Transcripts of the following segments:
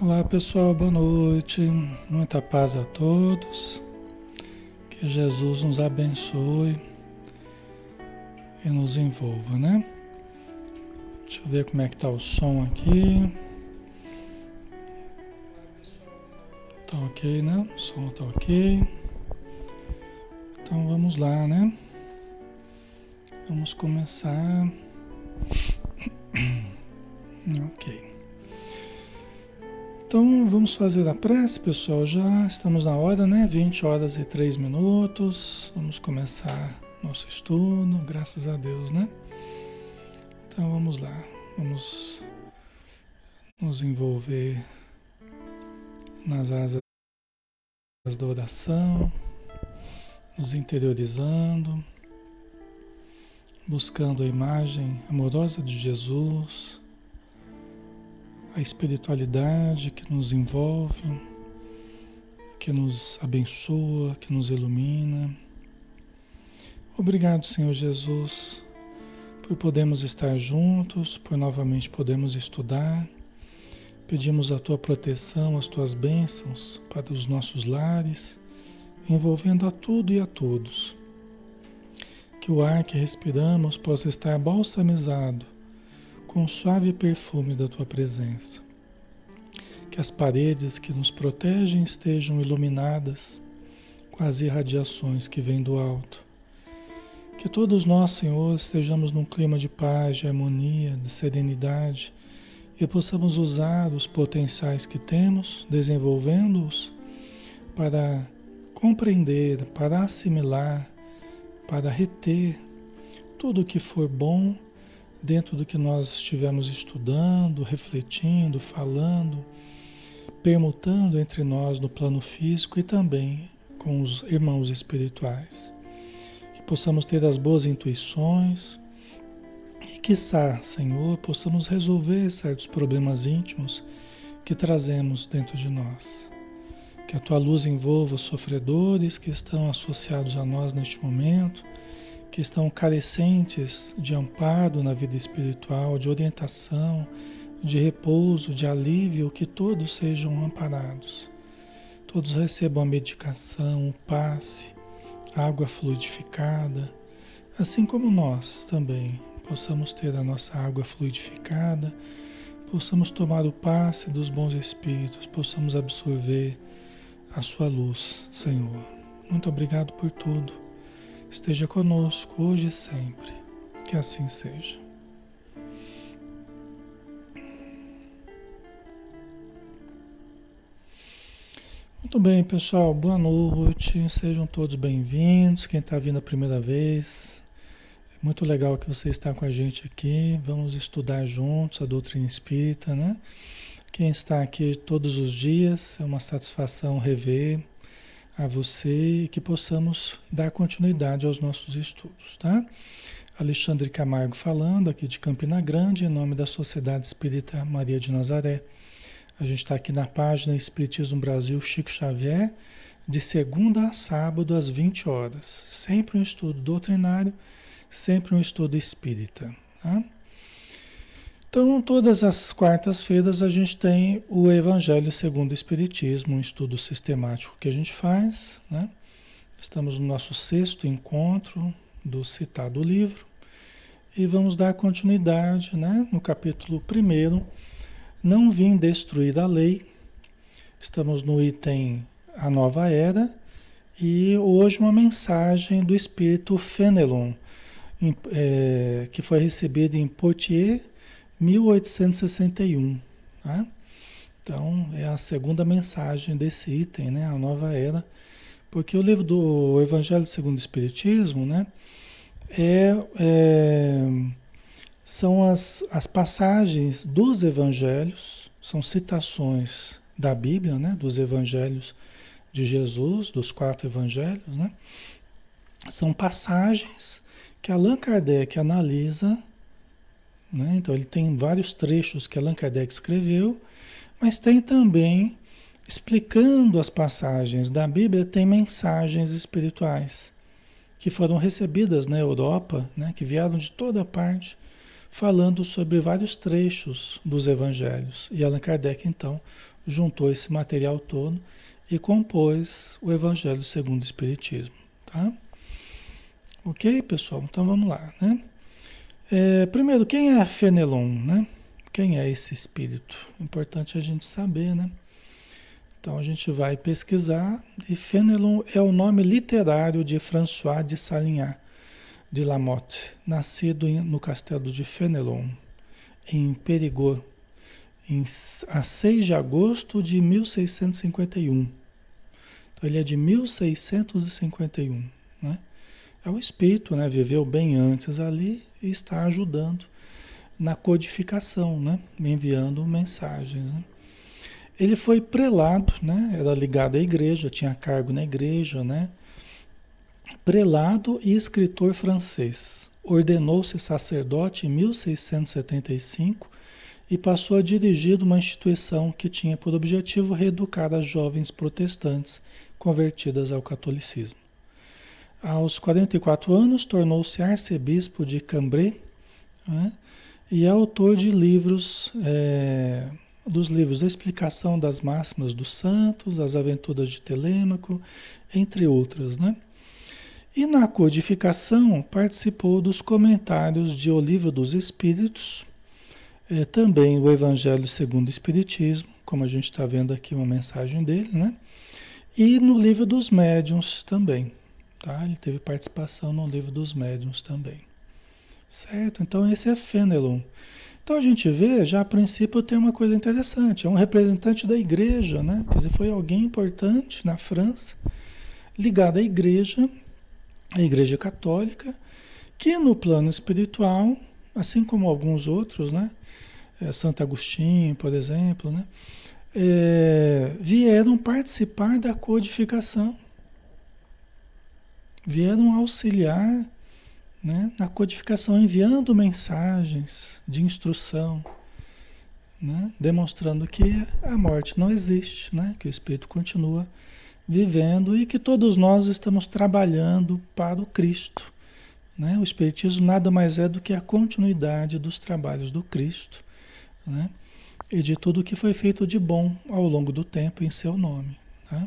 Olá pessoal, boa noite, muita paz a todos, que Jesus nos abençoe e nos envolva, né? Deixa eu ver como é que tá o som aqui. Tá ok, né? O som tá ok. Então vamos lá, né? Vamos começar. Vamos fazer a prece, pessoal. Já estamos na hora, né? 20 horas e 3 minutos. Vamos começar nosso estudo, graças a Deus, né? Então vamos lá. Vamos nos envolver nas asas da oração, nos interiorizando, buscando a imagem amorosa de Jesus a espiritualidade que nos envolve, que nos abençoa, que nos ilumina. Obrigado, Senhor Jesus, por podermos estar juntos, por novamente podermos estudar. Pedimos a tua proteção, as tuas bênçãos para os nossos lares, envolvendo a tudo e a todos. Que o ar que respiramos possa estar balsamizado com o suave perfume da tua presença. Que as paredes que nos protegem estejam iluminadas com as irradiações que vêm do alto. Que todos nós, Senhor, estejamos num clima de paz, de harmonia, de serenidade e possamos usar os potenciais que temos, desenvolvendo-os para compreender, para assimilar, para reter tudo o que for bom dentro do que nós estivemos estudando, refletindo, falando, permutando entre nós no plano físico e também com os irmãos espirituais. Que possamos ter as boas intuições e, quiçá, Senhor, possamos resolver certos problemas íntimos que trazemos dentro de nós. Que a tua luz envolva os sofredores que estão associados a nós neste momento que estão carecentes de amparo na vida espiritual, de orientação, de repouso, de alívio, que todos sejam amparados. Todos recebam a medicação, o passe, água fluidificada, assim como nós também possamos ter a nossa água fluidificada, possamos tomar o passe dos bons espíritos, possamos absorver a sua luz, Senhor. Muito obrigado por tudo esteja conosco hoje e sempre. Que assim seja. Muito bem, pessoal. Boa noite. Sejam todos bem-vindos. Quem está vindo a primeira vez, é muito legal que você está com a gente aqui. Vamos estudar juntos a doutrina espírita, né? Quem está aqui todos os dias, é uma satisfação rever a você que possamos dar continuidade aos nossos estudos, tá? Alexandre Camargo falando aqui de Campina Grande, em nome da Sociedade Espírita Maria de Nazaré. A gente está aqui na página Espiritismo Brasil Chico Xavier, de segunda a sábado às 20 horas. Sempre um estudo doutrinário, sempre um estudo espírita. Tá? Então, todas as quartas-feiras a gente tem o Evangelho segundo o Espiritismo, um estudo sistemático que a gente faz. Né? Estamos no nosso sexto encontro do citado livro e vamos dar continuidade né? no capítulo 1. Não vim destruir a lei. Estamos no item A Nova Era e hoje uma mensagem do Espírito Fenelon, é, que foi recebida em Poitiers 1861. Tá? Então, é a segunda mensagem desse item, né? A nova era. Porque o livro do Evangelho segundo o Espiritismo, né? É, é, são as, as passagens dos evangelhos, são citações da Bíblia, né? Dos evangelhos de Jesus, dos quatro evangelhos, né? São passagens que Allan Kardec analisa né? Então ele tem vários trechos que Allan Kardec escreveu, mas tem também, explicando as passagens da Bíblia, tem mensagens espirituais que foram recebidas na Europa, né? que vieram de toda parte, falando sobre vários trechos dos evangelhos. E Allan Kardec, então, juntou esse material todo e compôs o Evangelho segundo o Espiritismo. Tá? Ok, pessoal? Então vamos lá. Né? É, primeiro, quem é Fenelon? Né? Quem é esse espírito? Importante a gente saber, né? Então a gente vai pesquisar e Fenelon é o nome literário de François de Salignac de Lamotte, nascido no castelo de Fenelon, em Périgord, em, a 6 de agosto de 1651. Então ele é de 1651, né? É o espírito, né? Viveu bem antes ali e está ajudando na codificação, né? Enviando mensagens, né? Ele foi prelado, né? Era ligado à igreja, tinha cargo na igreja, né? Prelado e escritor francês. Ordenou-se sacerdote em 1675 e passou a dirigir uma instituição que tinha por objetivo reeducar as jovens protestantes convertidas ao catolicismo. Aos 44 anos, tornou-se arcebispo de Cambrai né? e é autor de livros. É, dos livros Explicação das Máximas dos Santos, As Aventuras de Telêmaco, entre outras, né? E na codificação participou dos comentários de O Livro dos Espíritos, é, também o Evangelho segundo o Espiritismo, como a gente está vendo aqui uma mensagem dele, né? E no Livro dos Médiuns também, tá? Ele teve participação no Livro dos Médiuns também. Certo? Então esse é Fenelon. Então a gente vê, já a princípio tem uma coisa interessante, é um representante da igreja, né? Quer dizer, foi alguém importante na França, ligado à igreja, à igreja católica, que no plano espiritual, assim como alguns outros, né? É, Santo Agostinho, por exemplo, né? É, vieram participar da codificação, vieram auxiliar né, na codificação, enviando mensagens de instrução, né, demonstrando que a morte não existe, né, que o espírito continua vivendo e que todos nós estamos trabalhando para o Cristo. Né? O Espiritismo nada mais é do que a continuidade dos trabalhos do Cristo né? e de tudo que foi feito de bom ao longo do tempo em seu nome. Tá?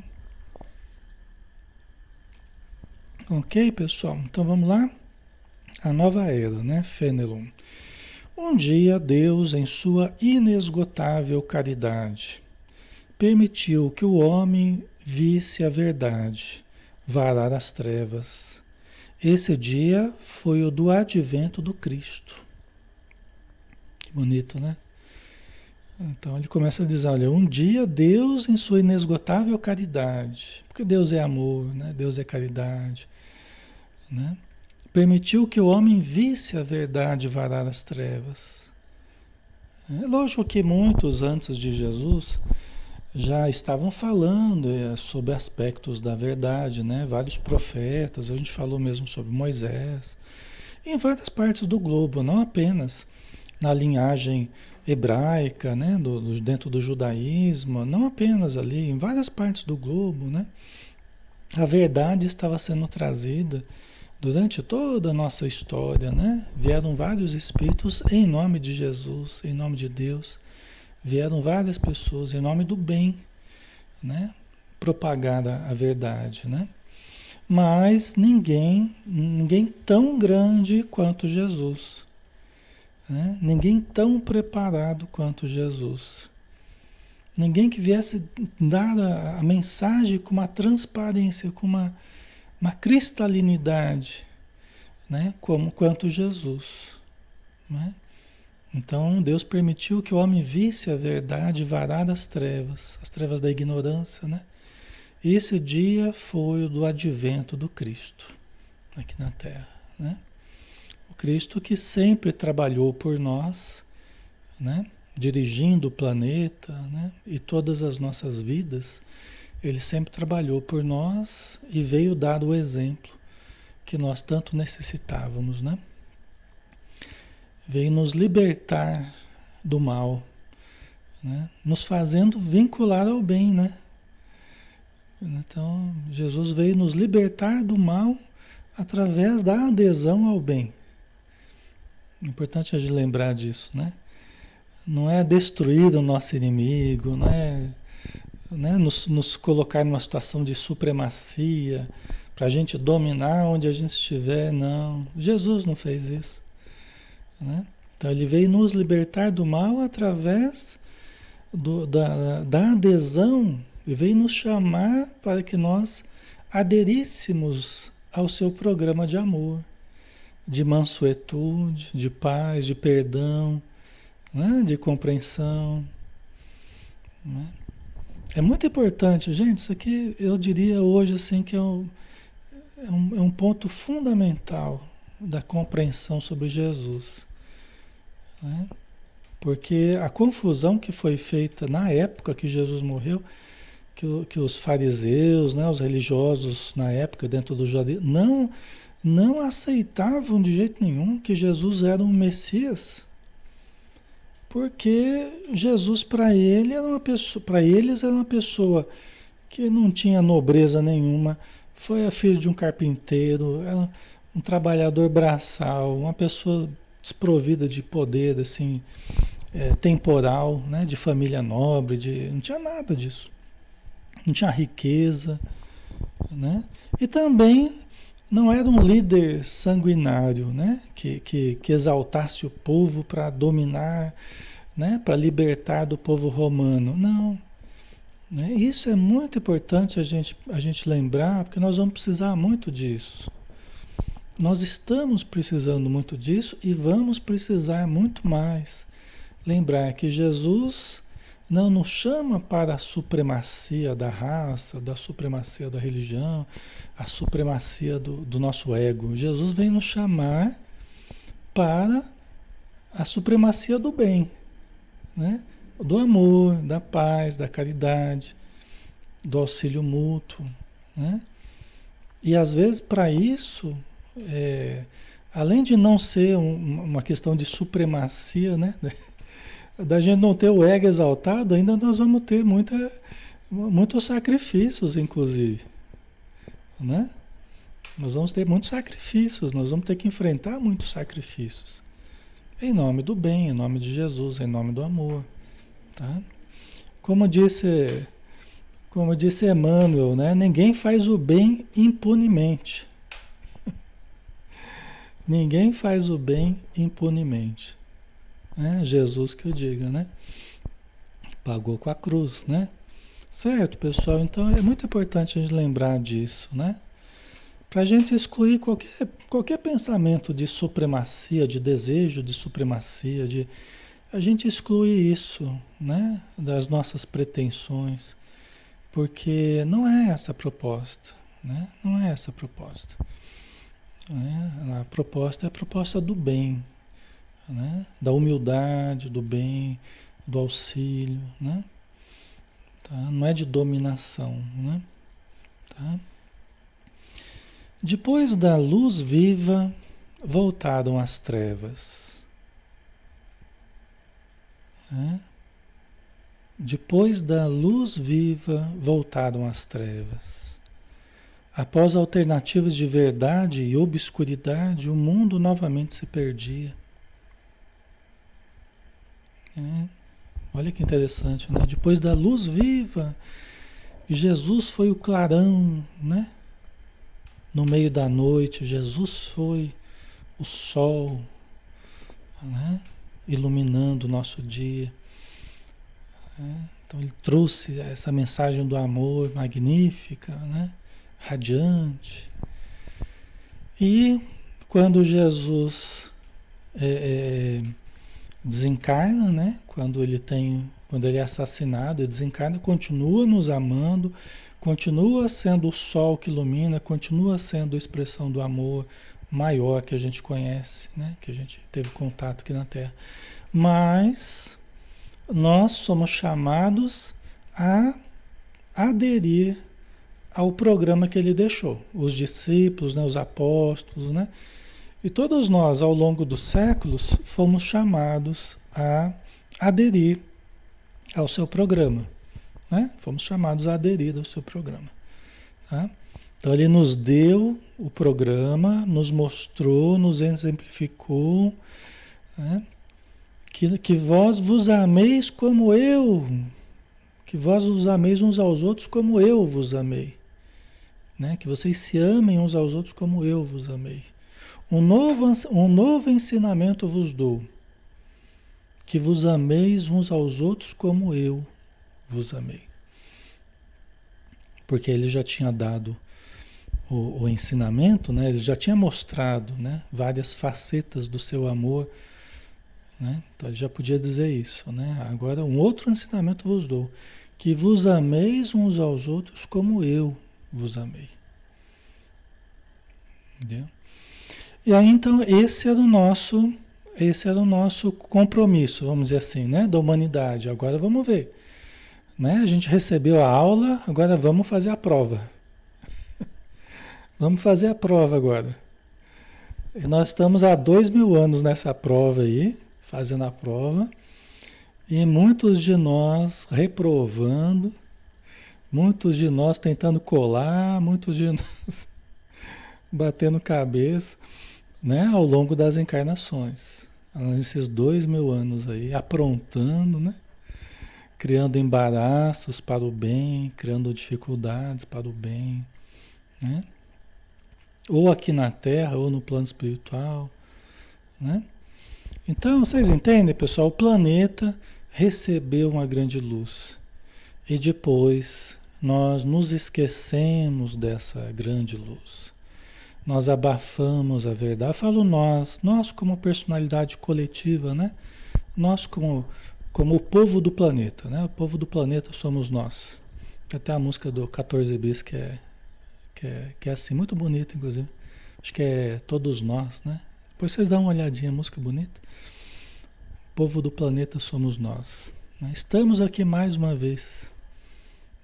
Ok, pessoal? Então vamos lá? a nova era, né? Fenelon. Um dia Deus, em sua inesgotável caridade, permitiu que o homem visse a verdade, varar as trevas. Esse dia foi o do advento do Cristo. Que bonito, né? Então ele começa a dizer, olha, um dia Deus em sua inesgotável caridade, porque Deus é amor, né? Deus é caridade, né? permitiu que o homem visse a verdade varar as trevas. É lógico que muitos antes de Jesus já estavam falando é, sobre aspectos da verdade, né? Vários profetas, a gente falou mesmo sobre Moisés, em várias partes do globo, não apenas na linhagem hebraica, né? Do, do, dentro do judaísmo, não apenas ali, em várias partes do globo, né? A verdade estava sendo trazida Durante toda a nossa história, né? Vieram vários espíritos em nome de Jesus, em nome de Deus. Vieram várias pessoas em nome do bem, né? Propagar a verdade, né? Mas ninguém, ninguém tão grande quanto Jesus. Né? Ninguém tão preparado quanto Jesus. Ninguém que viesse dar a, a mensagem com uma transparência, com uma uma cristalinidade, né? Como quanto Jesus, né? Então Deus permitiu que o homem visse a verdade varar das trevas, as trevas da ignorância, né? Esse dia foi o do advento do Cristo aqui na Terra, né? O Cristo que sempre trabalhou por nós, né? Dirigindo o planeta, né? E todas as nossas vidas ele sempre trabalhou por nós e veio dar o exemplo que nós tanto necessitávamos, né? Veio nos libertar do mal, né? Nos fazendo vincular ao bem, né? Então, Jesus veio nos libertar do mal através da adesão ao bem. É importante a gente lembrar disso, né? Não é destruir o nosso inimigo, não é né, nos, nos colocar numa situação de supremacia, para a gente dominar onde a gente estiver, não. Jesus não fez isso. Né? Então ele veio nos libertar do mal através do, da, da adesão e veio nos chamar para que nós aderíssemos ao seu programa de amor, de mansuetude, de paz, de perdão, né? de compreensão. Né? É muito importante, gente. Isso aqui eu diria hoje assim que é um, é um, é um ponto fundamental da compreensão sobre Jesus. Né? Porque a confusão que foi feita na época que Jesus morreu, que, que os fariseus, né, os religiosos na época dentro do judaísmo, não, não aceitavam de jeito nenhum que Jesus era um Messias. Porque Jesus para ele era uma pessoa, para eles era uma pessoa que não tinha nobreza nenhuma, foi a filha de um carpinteiro, era um trabalhador braçal, uma pessoa desprovida de poder assim é, temporal, né, de família nobre, de não tinha nada disso, não tinha riqueza, né? E também não era um líder sanguinário, né? Que, que, que exaltasse o povo para dominar, né? Para libertar do povo romano. Não. Né? Isso é muito importante a gente, a gente lembrar, porque nós vamos precisar muito disso. Nós estamos precisando muito disso e vamos precisar muito mais. Lembrar que Jesus não nos chama para a supremacia da raça, da supremacia da religião, a supremacia do, do nosso ego. Jesus vem nos chamar para a supremacia do bem, né? do amor, da paz, da caridade, do auxílio mútuo. Né? E às vezes, para isso, é, além de não ser um, uma questão de supremacia, né? da gente não ter o ego exaltado, ainda nós vamos ter muita, muitos sacrifícios, inclusive. Né? Nós vamos ter muitos sacrifícios, nós vamos ter que enfrentar muitos sacrifícios. Em nome do bem, em nome de Jesus, em nome do amor. Tá? Como disse, como disse Emmanuel, né? ninguém faz o bem impunemente. ninguém faz o bem impunemente. Né? Jesus que eu diga, né? Pagou com a cruz, né? Certo, pessoal? Então é muito importante a gente lembrar disso, né? Para a gente excluir qualquer, qualquer pensamento de supremacia, de desejo de supremacia, de a gente exclui isso, né? Das nossas pretensões, porque não é essa a proposta, né? Não é essa a proposta. Né? A proposta é a proposta do bem, né? da humildade, do bem, do auxílio, né? Tá? não é de dominação. Né? Tá? Depois da luz viva, voltaram as trevas. Né? Depois da luz viva, voltaram as trevas. Após alternativas de verdade e obscuridade, o mundo novamente se perdia. É. Olha que interessante, né? Depois da luz viva, Jesus foi o clarão, né? No meio da noite, Jesus foi o sol, né? Iluminando o nosso dia. Né? Então ele trouxe essa mensagem do amor magnífica, né? Radiante. E quando Jesus é, é, desencarna, né? Quando ele tem, quando ele é assassinado, ele desencarna, continua nos amando, continua sendo o sol que ilumina, continua sendo a expressão do amor maior que a gente conhece, né? Que a gente teve contato aqui na Terra. Mas nós somos chamados a aderir ao programa que ele deixou, os discípulos, né, os apóstolos, né? E todos nós, ao longo dos séculos, fomos chamados a aderir ao seu programa. Né? Fomos chamados a aderir ao seu programa. Tá? Então, ele nos deu o programa, nos mostrou, nos exemplificou, Né? Que, que vós vos ameis como eu, que vós vos ameis uns aos outros como eu vos amei. Né? Que vocês se amem uns aos outros como eu vos amei. Um novo, um novo ensinamento vos dou, que vos ameis uns aos outros como eu vos amei. Porque ele já tinha dado o, o ensinamento, né? ele já tinha mostrado né? várias facetas do seu amor né? Então ele já podia dizer isso. Né? Agora, um outro ensinamento vos dou: que vos ameis uns aos outros como eu vos amei. Entendeu? E aí, então, esse era o nosso. Esse era o nosso compromisso, vamos dizer assim, né? Da humanidade. Agora vamos ver. Né? A gente recebeu a aula, agora vamos fazer a prova. vamos fazer a prova agora. E nós estamos há dois mil anos nessa prova aí, fazendo a prova, e muitos de nós reprovando, muitos de nós tentando colar, muitos de nós batendo cabeça, né, ao longo das encarnações, nesses dois mil anos aí, aprontando, né, criando embaraços para o bem, criando dificuldades para o bem, né, ou aqui na Terra ou no plano espiritual, né? Então, vocês entendem, pessoal? O planeta recebeu uma grande luz e depois nós nos esquecemos dessa grande luz. Nós abafamos a verdade. Eu falo nós, nós como personalidade coletiva, né? Nós como, como o povo do planeta, né? O povo do planeta somos nós. Tem até a música do 14 bis que é, que é, que é assim, muito bonita, inclusive. Acho que é Todos Nós, né? Depois vocês dão uma olhadinha, música bonita. O povo do planeta somos nós. Né? Estamos aqui mais uma vez.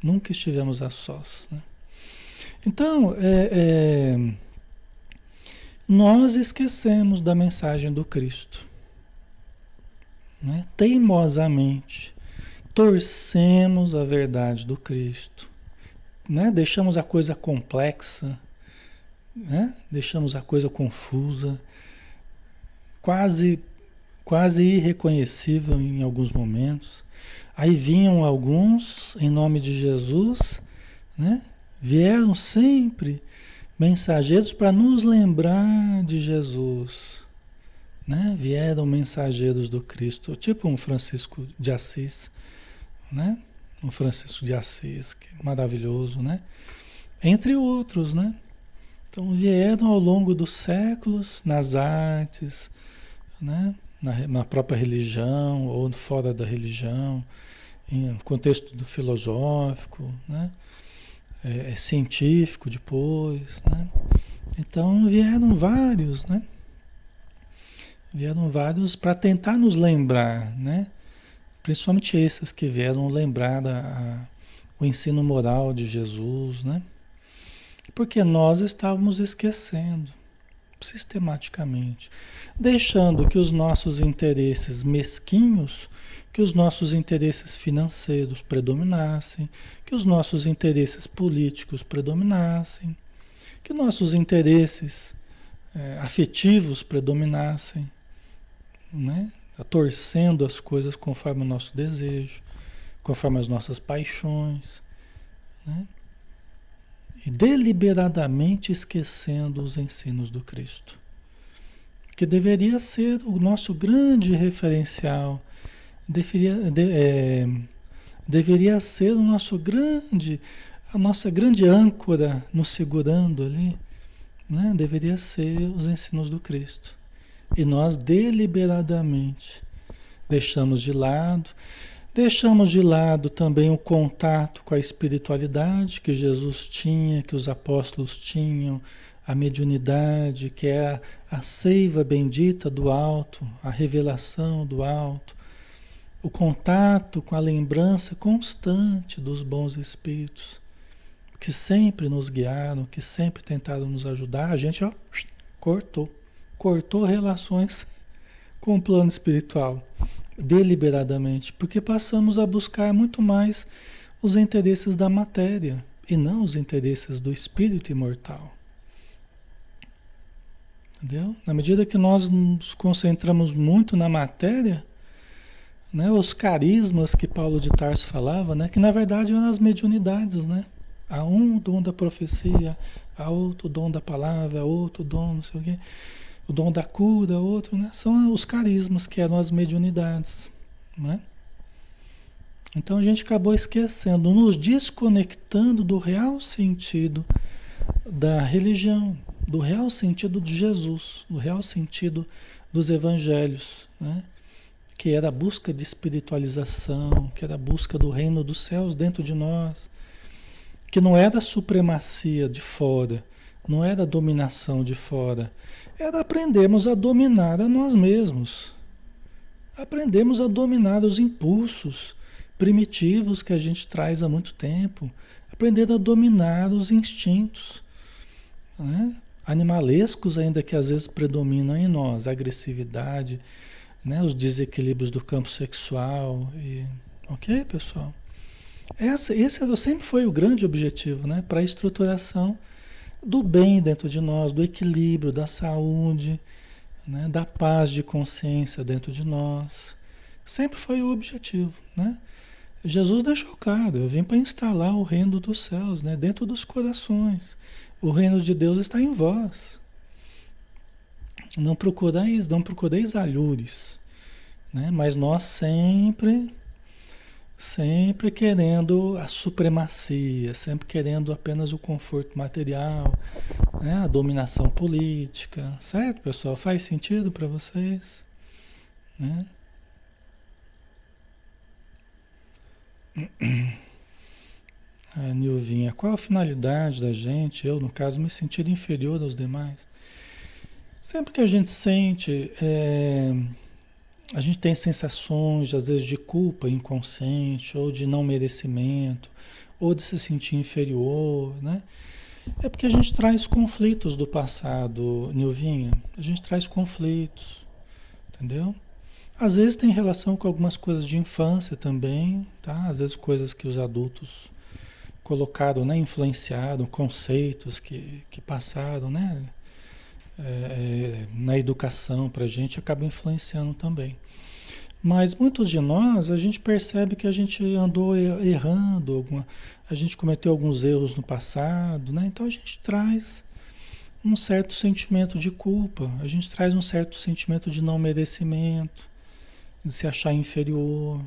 Nunca estivemos a sós. Né? Então, é, é, nós esquecemos da mensagem do Cristo. Né? Teimosamente, torcemos a verdade do Cristo. Né? Deixamos a coisa complexa, né? deixamos a coisa confusa quase, quase irreconhecível em alguns momentos. Aí vinham alguns em nome de Jesus, né? Vieram sempre mensageiros para nos lembrar de Jesus, né? Vieram mensageiros do Cristo, tipo um Francisco de Assis, né? Um Francisco de Assis, que é maravilhoso, né? Entre outros, né? Então vieram ao longo dos séculos nas artes, né? na, na própria religião ou fora da religião, em contexto do filosófico, né? É, é científico depois, né? Então vieram vários, né? Vieram vários para tentar nos lembrar, né? Principalmente esses que vieram lembrar da, a, o ensino moral de Jesus, né? Porque nós estávamos esquecendo sistematicamente, deixando que os nossos interesses mesquinhos, que os nossos interesses financeiros predominassem, que os nossos interesses políticos predominassem, que nossos interesses é, afetivos predominassem, né? torcendo as coisas conforme o nosso desejo, conforme as nossas paixões, né? e deliberadamente esquecendo os ensinos do Cristo, que deveria ser o nosso grande referencial, deveria, de, é, deveria ser o nosso grande, a nossa grande âncora nos segurando ali, né? deveria ser os ensinos do Cristo. E nós deliberadamente deixamos de lado, Deixamos de lado também o contato com a espiritualidade que Jesus tinha, que os apóstolos tinham, a mediunidade, que é a, a seiva bendita do alto, a revelação do alto, o contato com a lembrança constante dos bons espíritos, que sempre nos guiaram, que sempre tentaram nos ajudar. A gente ó, cortou, cortou relações com o plano espiritual deliberadamente, porque passamos a buscar muito mais os interesses da matéria e não os interesses do espírito imortal. Entendeu? Na medida que nós nos concentramos muito na matéria, né, os carismas que Paulo de Tarso falava, né, que na verdade eram as mediunidades, né? Há um dom da profecia, há outro dom da palavra, outro dom, não sei o quê, o dom da cura, outro, né? São os carismas que eram as mediunidades, né? Então a gente acabou esquecendo, nos desconectando do real sentido da religião, do real sentido de Jesus, do real sentido dos evangelhos, né? Que era a busca de espiritualização, que era a busca do reino dos céus dentro de nós, que não era supremacia de fora, não era dominação de fora, era aprendermos a dominar a nós mesmos, aprendemos a dominar os impulsos primitivos que a gente traz há muito tempo, aprender a dominar os instintos. Né? animalescos ainda que às vezes predominam em nós, agressividade, né, os desequilíbrios do campo sexual. E, ok, pessoal? Essa, esse sempre foi o grande objetivo né, para a estruturação do bem dentro de nós, do equilíbrio, da saúde, né, da paz de consciência dentro de nós. Sempre foi o objetivo. Né? Jesus deixou claro, eu vim para instalar o reino dos céus né, dentro dos corações. O reino de Deus está em vós. Não procureis, não procureis alhures, né? Mas nós sempre, sempre querendo a supremacia, sempre querendo apenas o conforto material, né? a dominação política, certo, pessoal? Faz sentido para vocês, né? A Nilvinha, qual a finalidade da gente, eu no caso, me sentir inferior aos demais? Sempre que a gente sente, é, a gente tem sensações, às vezes, de culpa inconsciente, ou de não merecimento, ou de se sentir inferior, né? É porque a gente traz conflitos do passado, Nilvinha. A gente traz conflitos, entendeu? Às vezes tem relação com algumas coisas de infância também, tá? Às vezes coisas que os adultos colocado, né, influenciado, conceitos que, que passaram né, é, é na educação para a gente, acaba influenciando também. Mas muitos de nós, a gente percebe que a gente andou errando, alguma, a gente cometeu alguns erros no passado, né? então a gente traz um certo sentimento de culpa, a gente traz um certo sentimento de não merecimento, de se achar inferior,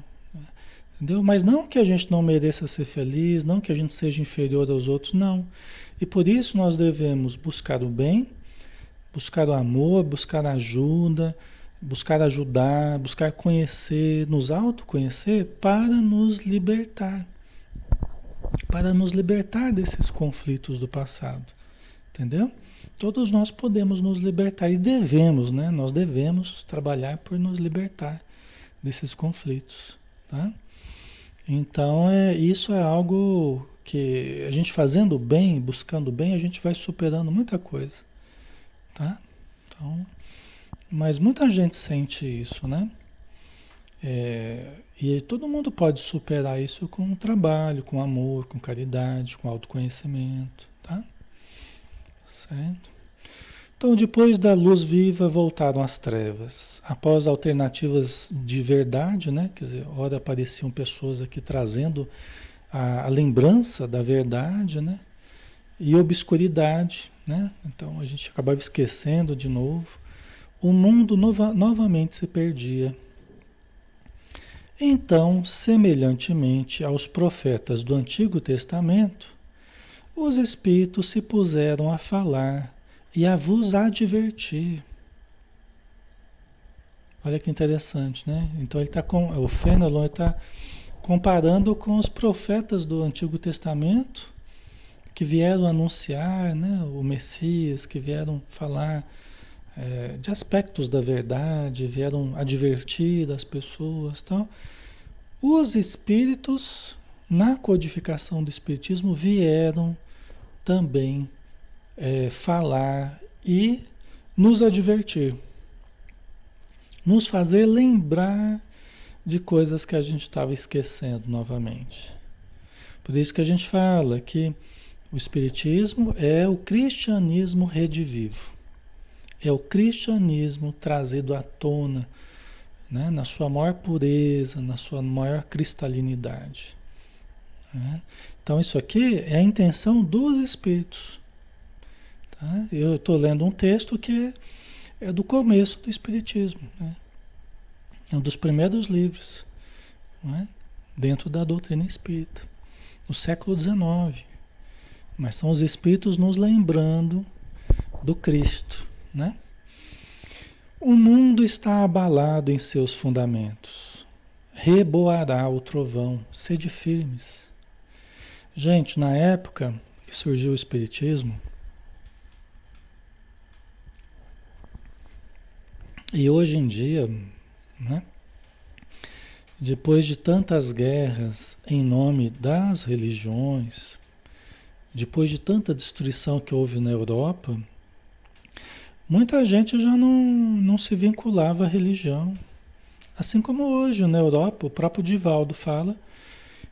Entendeu? Mas não que a gente não mereça ser feliz, não que a gente seja inferior aos outros, não. E por isso nós devemos buscar o bem, buscar o amor, buscar ajuda, buscar ajudar, buscar conhecer, nos autoconhecer para nos libertar. Para nos libertar desses conflitos do passado. Entendeu? Todos nós podemos nos libertar e devemos, né? Nós devemos trabalhar por nos libertar desses conflitos, tá? Então, é, isso é algo que a gente fazendo bem, buscando bem, a gente vai superando muita coisa, tá? Então, mas muita gente sente isso, né? É, e todo mundo pode superar isso com trabalho, com amor, com caridade, com autoconhecimento, tá? Certo? Então, depois da luz viva, voltaram as trevas. Após alternativas de verdade, né? Quer dizer, ora apareciam pessoas aqui trazendo a, a lembrança da verdade, né? E obscuridade, né? Então a gente acabava esquecendo de novo. O mundo nova, novamente se perdia. Então, semelhantemente aos profetas do Antigo Testamento, os espíritos se puseram a falar e a vos advertir. Olha que interessante, né? Então ele está com o Fenelon está comparando com os profetas do Antigo Testamento que vieram anunciar, né, o Messias, que vieram falar é, de aspectos da verdade, vieram advertir as pessoas, tal. Os espíritos na codificação do espiritismo vieram também é, falar e nos advertir, nos fazer lembrar de coisas que a gente estava esquecendo novamente. Por isso que a gente fala que o Espiritismo é o cristianismo redivivo. É o cristianismo trazido à tona, né? na sua maior pureza, na sua maior cristalinidade. Né? Então, isso aqui é a intenção dos Espíritos. Tá? Eu estou lendo um texto que é do começo do Espiritismo. Né? É um dos primeiros livros né? dentro da doutrina espírita, no século XIX. Mas são os Espíritos nos lembrando do Cristo. Né? O mundo está abalado em seus fundamentos. Reboará o trovão, sede firmes. Gente, na época que surgiu o Espiritismo, e hoje em dia, né, depois de tantas guerras em nome das religiões, depois de tanta destruição que houve na Europa, muita gente já não, não se vinculava à religião. Assim como hoje na Europa, o próprio Divaldo fala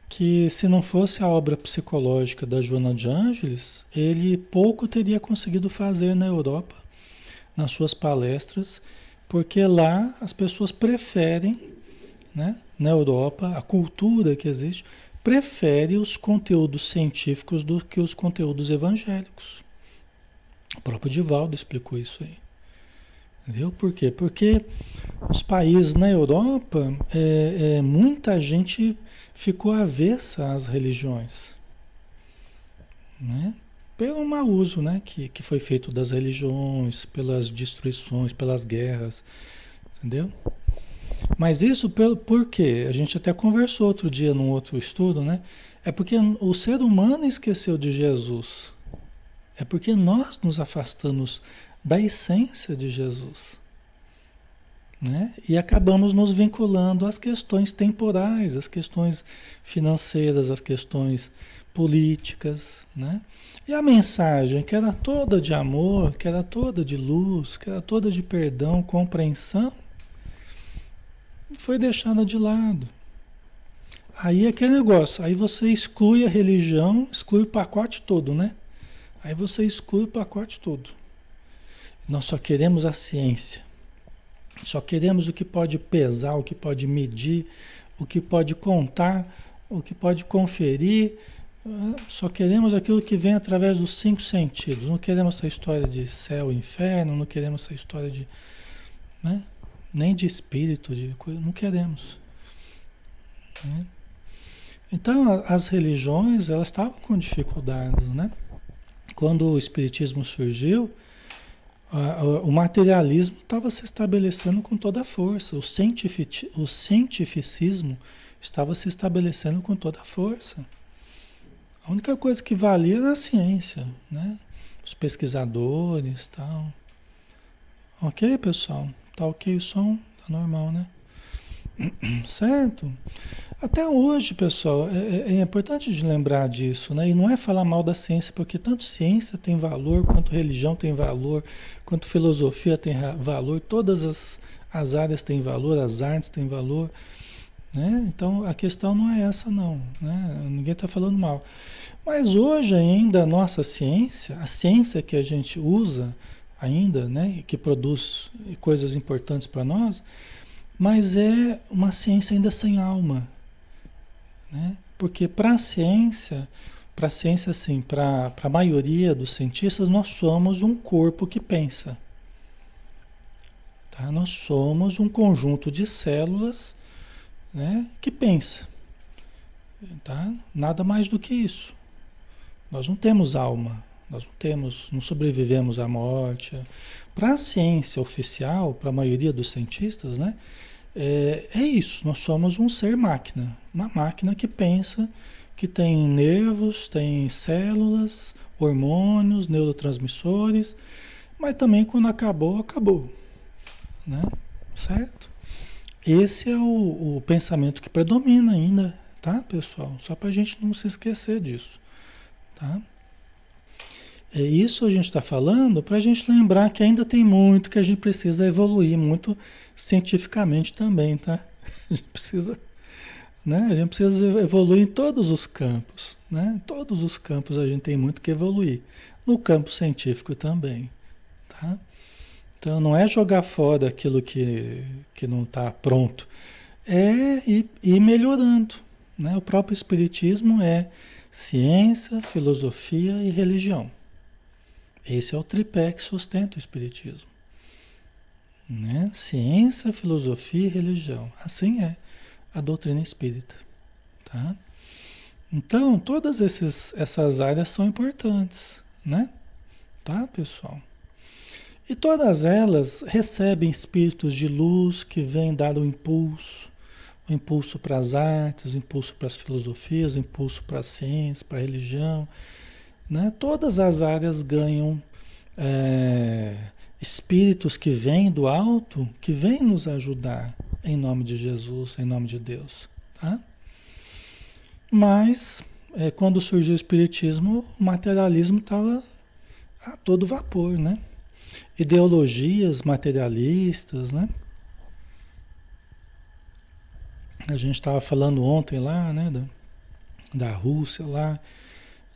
que se não fosse a obra psicológica da Joana de Ângeles, ele pouco teria conseguido fazer na Europa, nas suas palestras, porque lá as pessoas preferem, né, na Europa, a cultura que existe, prefere os conteúdos científicos do que os conteúdos evangélicos. O próprio Divaldo explicou isso aí. Entendeu? Por quê? Porque os países na Europa, é, é, muita gente ficou avessa às religiões. Né? Pelo mau uso né? que, que foi feito das religiões, pelas destruições, pelas guerras. Entendeu? Mas isso por, por quê? A gente até conversou outro dia num outro estudo, né? É porque o ser humano esqueceu de Jesus. É porque nós nos afastamos da essência de Jesus. Né? E acabamos nos vinculando às questões temporais, às questões financeiras, às questões políticas. Né? E a mensagem, que era toda de amor, que era toda de luz, que era toda de perdão, compreensão, foi deixada de lado. Aí é aquele negócio, aí você exclui a religião, exclui o pacote todo, né? Aí você exclui o pacote todo. Nós só queremos a ciência. Só queremos o que pode pesar, o que pode medir, o que pode contar, o que pode conferir. Só queremos aquilo que vem através dos cinco sentidos. Não queremos essa história de céu e inferno, não queremos essa história de. Né? Nem de espírito, de coisa. Não queremos. Né? Então, as religiões, elas estavam com dificuldades, né? Quando o Espiritismo surgiu, o materialismo estava se estabelecendo com toda a força, o, o cientificismo estava se estabelecendo com toda a força. A única coisa que valia era a ciência, né? Os pesquisadores tal. Ok, pessoal? Tá ok o som? Tá normal, né? Certo? Até hoje, pessoal, é, é, é, importante de lembrar disso, né? E não é falar mal da ciência, porque tanto ciência tem valor, quanto religião tem valor, quanto filosofia tem valor, todas as, as áreas têm valor, as artes têm valor, né? Então a questão não é essa, não, né? Ninguém está falando mal. Mas hoje ainda a nossa ciência, a ciência que a gente usa ainda, né? Que produz coisas importantes para nós mas é uma ciência ainda sem alma. Né? Porque para a ciência, para a ciência, assim, para a maioria dos cientistas, nós somos um corpo que pensa. Tá? Nós somos um conjunto de células né, que pensa. Tá? Nada mais do que isso. Nós não temos alma, nós não temos, não sobrevivemos à morte. Para a ciência oficial, para a maioria dos cientistas, né, é, é isso, nós somos um ser máquina, uma máquina que pensa, que tem nervos, tem células, hormônios, neurotransmissores, mas também quando acabou, acabou. Né? Certo? Esse é o, o pensamento que predomina ainda, tá, pessoal? Só para a gente não se esquecer disso. Tá? É isso a gente está falando para a gente lembrar que ainda tem muito que a gente precisa evoluir, muito cientificamente também, tá? A gente precisa, né? A gente precisa evoluir em todos os campos, né? Em todos os campos a gente tem muito que evoluir. No campo científico também, tá? Então não é jogar fora aquilo que, que não está pronto, é ir, ir melhorando. Né? O próprio Espiritismo é ciência, filosofia e religião. Esse é o tripé que sustenta o Espiritismo. Né? Ciência, filosofia e religião. Assim é a doutrina espírita. Tá? Então, todas esses, essas áreas são importantes, né? Tá, pessoal? E todas elas recebem espíritos de luz que vêm dar o impulso, o impulso para as artes, o impulso para as filosofias, o impulso para a ciência, para a religião. Né? Todas as áreas ganham é, espíritos que vêm do alto, que vêm nos ajudar em nome de Jesus, em nome de Deus. Tá? Mas, é, quando surgiu o Espiritismo, o materialismo estava a todo vapor, né? ideologias materialistas, né? A gente estava falando ontem lá, né, da, da Rússia lá,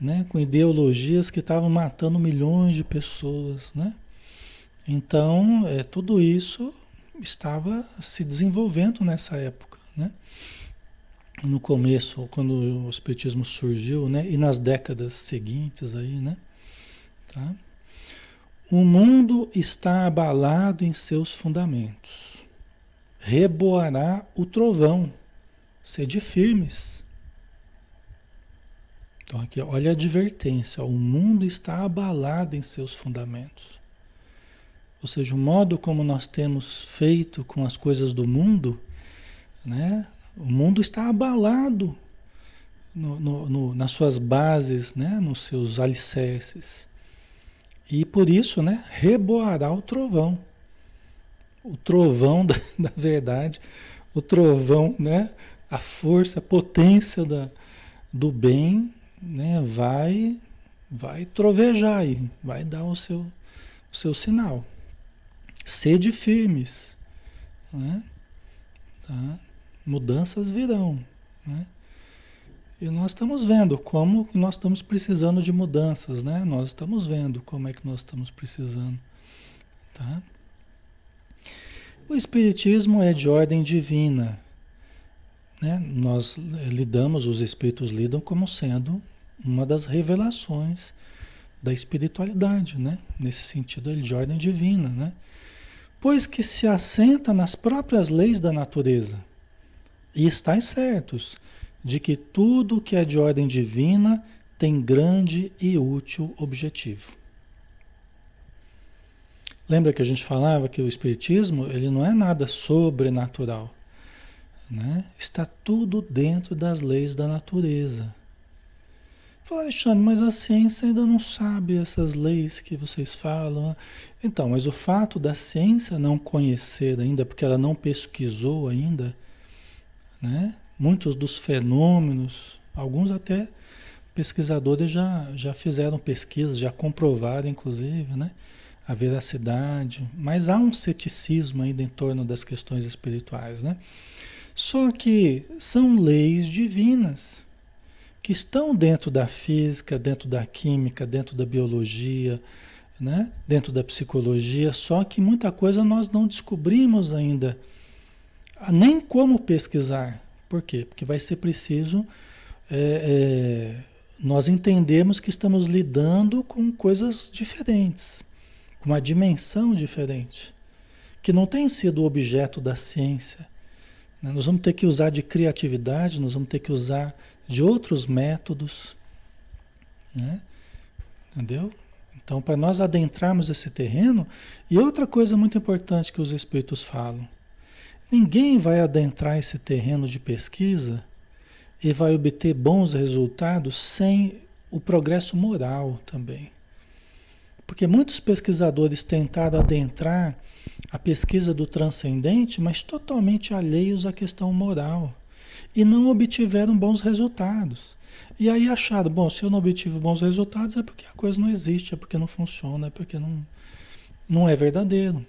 né, com ideologias que estavam matando milhões de pessoas, né? Então, é, tudo isso estava se desenvolvendo nessa época, né? No começo, quando o espiritismo surgiu, né, e nas décadas seguintes aí, né? Tá? O mundo está abalado em seus fundamentos. Reboará o trovão. Sede firmes. Então aqui, olha a advertência. O mundo está abalado em seus fundamentos. Ou seja, o modo como nós temos feito com as coisas do mundo, né? O mundo está abalado no, no, no, nas suas bases, né? nos seus alicerces. E por isso, né, reboará o trovão. O trovão da, da verdade, o trovão, né, a força, a potência da, do bem, né, vai vai trovejar aí, vai dar o seu, o seu sinal. Sede firmes, né? Tá? Mudanças virão, né? E nós estamos vendo como nós estamos precisando de mudanças, né? Nós estamos vendo como é que nós estamos precisando, tá? O espiritismo é de ordem divina, né? Nós lidamos, os espíritos lidam como sendo uma das revelações da espiritualidade, né? Nesse sentido, de ordem divina, né? Pois que se assenta nas próprias leis da natureza. E estáis certos de que tudo que é de ordem divina tem grande e útil objetivo. Lembra que a gente falava que o espiritismo, ele não é nada sobrenatural, né? Está tudo dentro das leis da natureza. Fala, Alexandre, mas a ciência ainda não sabe essas leis que vocês falam. Então, mas o fato da ciência não conhecer ainda, porque ela não pesquisou ainda, né? muitos dos fenômenos, alguns até pesquisadores já, já fizeram pesquisas, já comprovaram, inclusive, né, a veracidade, mas há um ceticismo ainda em torno das questões espirituais, né? Só que são leis divinas que estão dentro da física, dentro da química, dentro da biologia, né? dentro da psicologia, só que muita coisa nós não descobrimos ainda, nem como pesquisar, por quê? Porque vai ser preciso é, é, nós entendermos que estamos lidando com coisas diferentes, com uma dimensão diferente, que não tem sido objeto da ciência. Né? Nós vamos ter que usar de criatividade, nós vamos ter que usar de outros métodos. Né? Entendeu? Então, para nós adentrarmos esse terreno, e outra coisa muito importante que os espíritos falam, Ninguém vai adentrar esse terreno de pesquisa e vai obter bons resultados sem o progresso moral também. Porque muitos pesquisadores tentaram adentrar a pesquisa do transcendente, mas totalmente alheios à questão moral. E não obtiveram bons resultados. E aí acharam, bom, se eu não obtive bons resultados é porque a coisa não existe, é porque não funciona, é porque não, não é verdadeiro.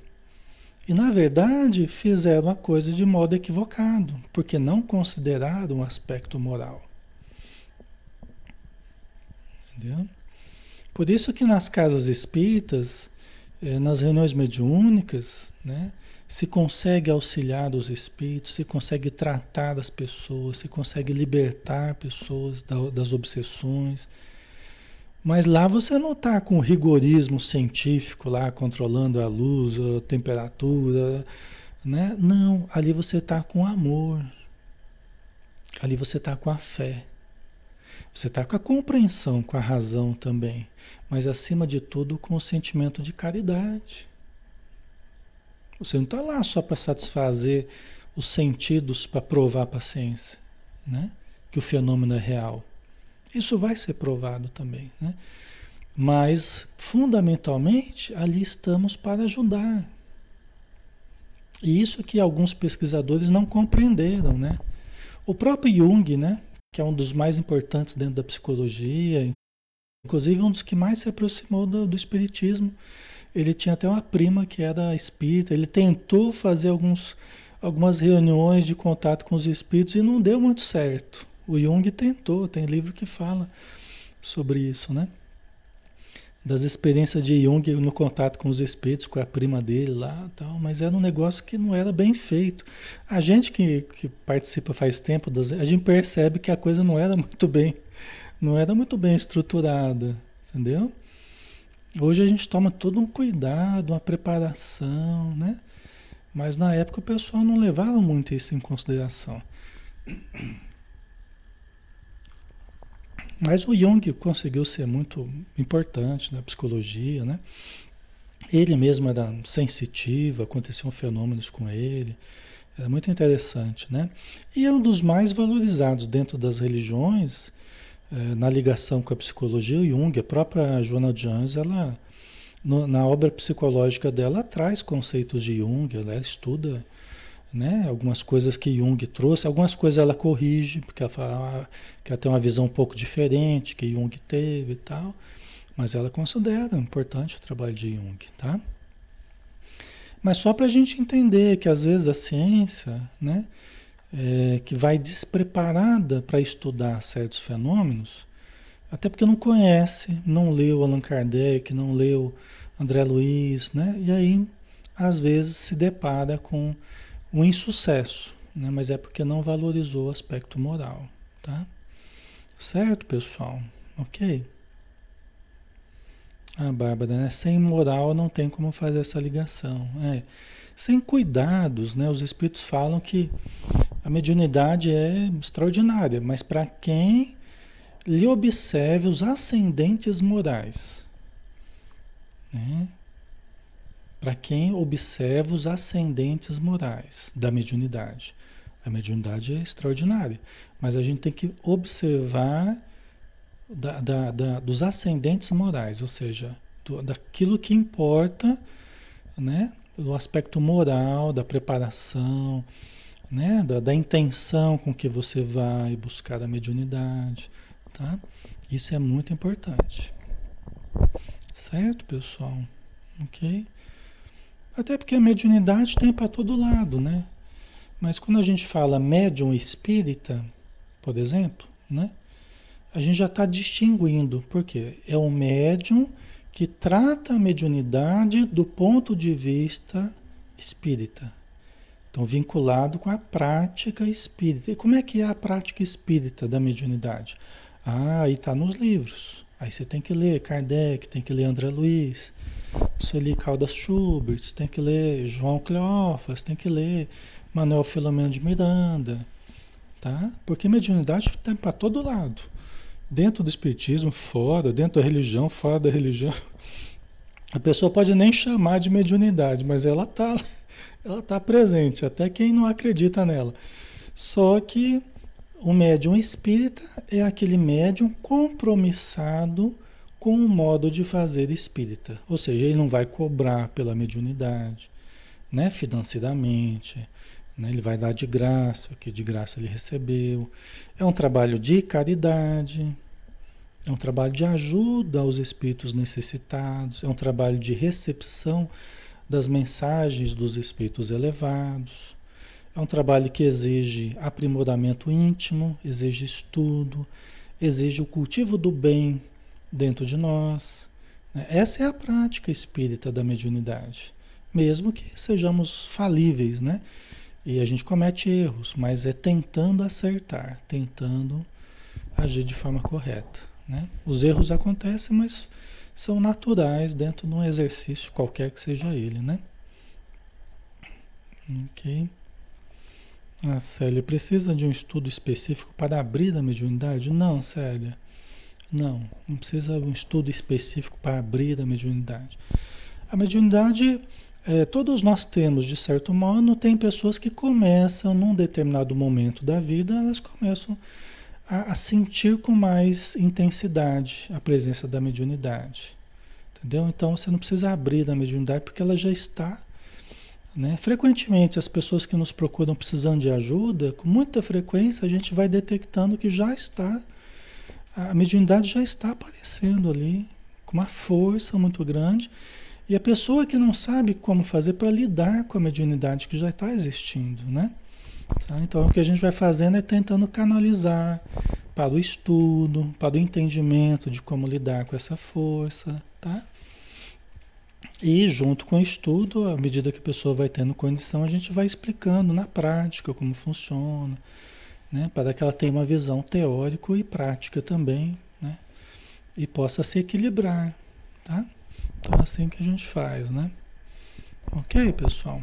E na verdade fizeram a coisa de modo equivocado, porque não consideraram o aspecto moral. Entendeu? Por isso que nas casas espíritas nas reuniões mediúnicas, né? Se consegue auxiliar os espíritos, se consegue tratar as pessoas, se consegue libertar pessoas da, das obsessões. Mas lá você não está com rigorismo científico lá controlando a luz, a temperatura, né? Não, ali você está com amor. Ali você está com a fé. Você está com a compreensão, com a razão também, mas acima de tudo com o sentimento de caridade. Você não está lá só para satisfazer os sentidos para provar a paciência, né? que o fenômeno é real. Isso vai ser provado também. Né? Mas, fundamentalmente, ali estamos para ajudar. E isso que alguns pesquisadores não compreenderam. Né? O próprio Jung, né? Que é um dos mais importantes dentro da psicologia, inclusive um dos que mais se aproximou do, do espiritismo. Ele tinha até uma prima que era espírita, ele tentou fazer alguns, algumas reuniões de contato com os espíritos e não deu muito certo. O Jung tentou, tem livro que fala sobre isso, né? Das experiências de Jung no contato com os espíritos, com a prima dele lá tal, mas era um negócio que não era bem feito. A gente que, que participa faz tempo, das, a gente percebe que a coisa não era muito bem, não era muito bem estruturada, entendeu? Hoje a gente toma todo um cuidado, uma preparação, né? Mas na época o pessoal não levava muito isso em consideração. Mas o Jung conseguiu ser muito importante na psicologia, né? Ele mesmo era sensitivo, aconteciam fenômenos com ele. Era muito interessante, né? E é um dos mais valorizados dentro das religiões, eh, na ligação com a psicologia, o Jung, a própria Joana Jones, ela, no, na obra psicológica dela, traz conceitos de Jung, ela estuda né? Algumas coisas que Jung trouxe, algumas coisas ela corrige, porque ela fala que ela tem uma visão um pouco diferente que Jung teve e tal, mas ela considera importante o trabalho de Jung, tá? Mas só para a gente entender que às vezes a ciência, né, é, que vai despreparada para estudar certos fenômenos, até porque não conhece, não leu Allan Kardec, não leu André Luiz, né? E aí, às vezes, se depara com um insucesso, né? mas é porque não valorizou o aspecto moral, tá? Certo, pessoal? Ok? Ah, Bárbara, né? sem moral não tem como fazer essa ligação. É. Sem cuidados, né? Os espíritos falam que a mediunidade é extraordinária, mas para quem lhe observe os ascendentes morais. Né? Para quem observa os ascendentes morais da mediunidade. A mediunidade é extraordinária, mas a gente tem que observar da, da, da, dos ascendentes morais, ou seja, do, daquilo que importa, né, do aspecto moral, da preparação, né, da, intenção com que você vai buscar a mediunidade, tá? Isso é muito importante. Certo, pessoal? Ok? Até porque a mediunidade tem para todo lado, né? Mas quando a gente fala médium espírita, por exemplo, né? A gente já está distinguindo, porque é um médium que trata a mediunidade do ponto de vista espírita. Então, vinculado com a prática espírita. E como é que é a prática espírita da mediunidade? Ah, aí está nos livros. Aí você tem que ler Kardec, tem que ler André Luiz, Sueli Caldas Schubert, tem que ler João Cleófas, tem que ler Manuel Filomeno de Miranda, tá? Porque mediunidade tem para todo lado. Dentro do espiritismo, fora, dentro da religião, fora da religião. A pessoa pode nem chamar de mediunidade, mas ela tá, ela tá presente, até quem não acredita nela. Só que o médium espírita é aquele médium compromissado com o modo de fazer espírita. Ou seja, ele não vai cobrar pela mediunidade, né, financeiramente, né, ele vai dar de graça, o que de graça ele recebeu. É um trabalho de caridade, é um trabalho de ajuda aos espíritos necessitados, é um trabalho de recepção das mensagens dos espíritos elevados. É um trabalho que exige aprimoramento íntimo, exige estudo, exige o cultivo do bem dentro de nós, Né? Essa é a prática espírita da mediunidade. Mesmo que sejamos falíveis, né? E a gente comete erros, mas é tentando acertar, tentando agir de forma correta. Né? Os erros acontecem, mas são naturais dentro de um exercício qualquer que seja ele, né? Ok. A Célia precisa de um estudo específico para abrir a mediunidade? Não, Célia. Não, não precisa de um estudo específico para abrir a mediunidade. A mediunidade, é, todos nós temos, de certo modo, tem pessoas que começam, num determinado momento da vida, elas começam a, a sentir com mais intensidade a presença da mediunidade. Entendeu? Então você não precisa abrir da mediunidade porque ela já está. Né? Frequentemente, as pessoas que nos procuram precisando de ajuda, com muita frequência a gente vai detectando que já está, a mediunidade já está aparecendo ali, com uma força muito grande. E a pessoa que não sabe como fazer para lidar com a mediunidade que já está existindo, né? Tá? Então, o que a gente vai fazendo é tentando canalizar para o estudo, para o entendimento de como lidar com essa força, tá? E junto com o estudo, à medida que a pessoa vai tendo condição, a gente vai explicando na prática como funciona, né? Para que ela tenha uma visão teórica e prática também, né? E possa se equilibrar, tá? Então, é assim que a gente faz, né? Ok, pessoal?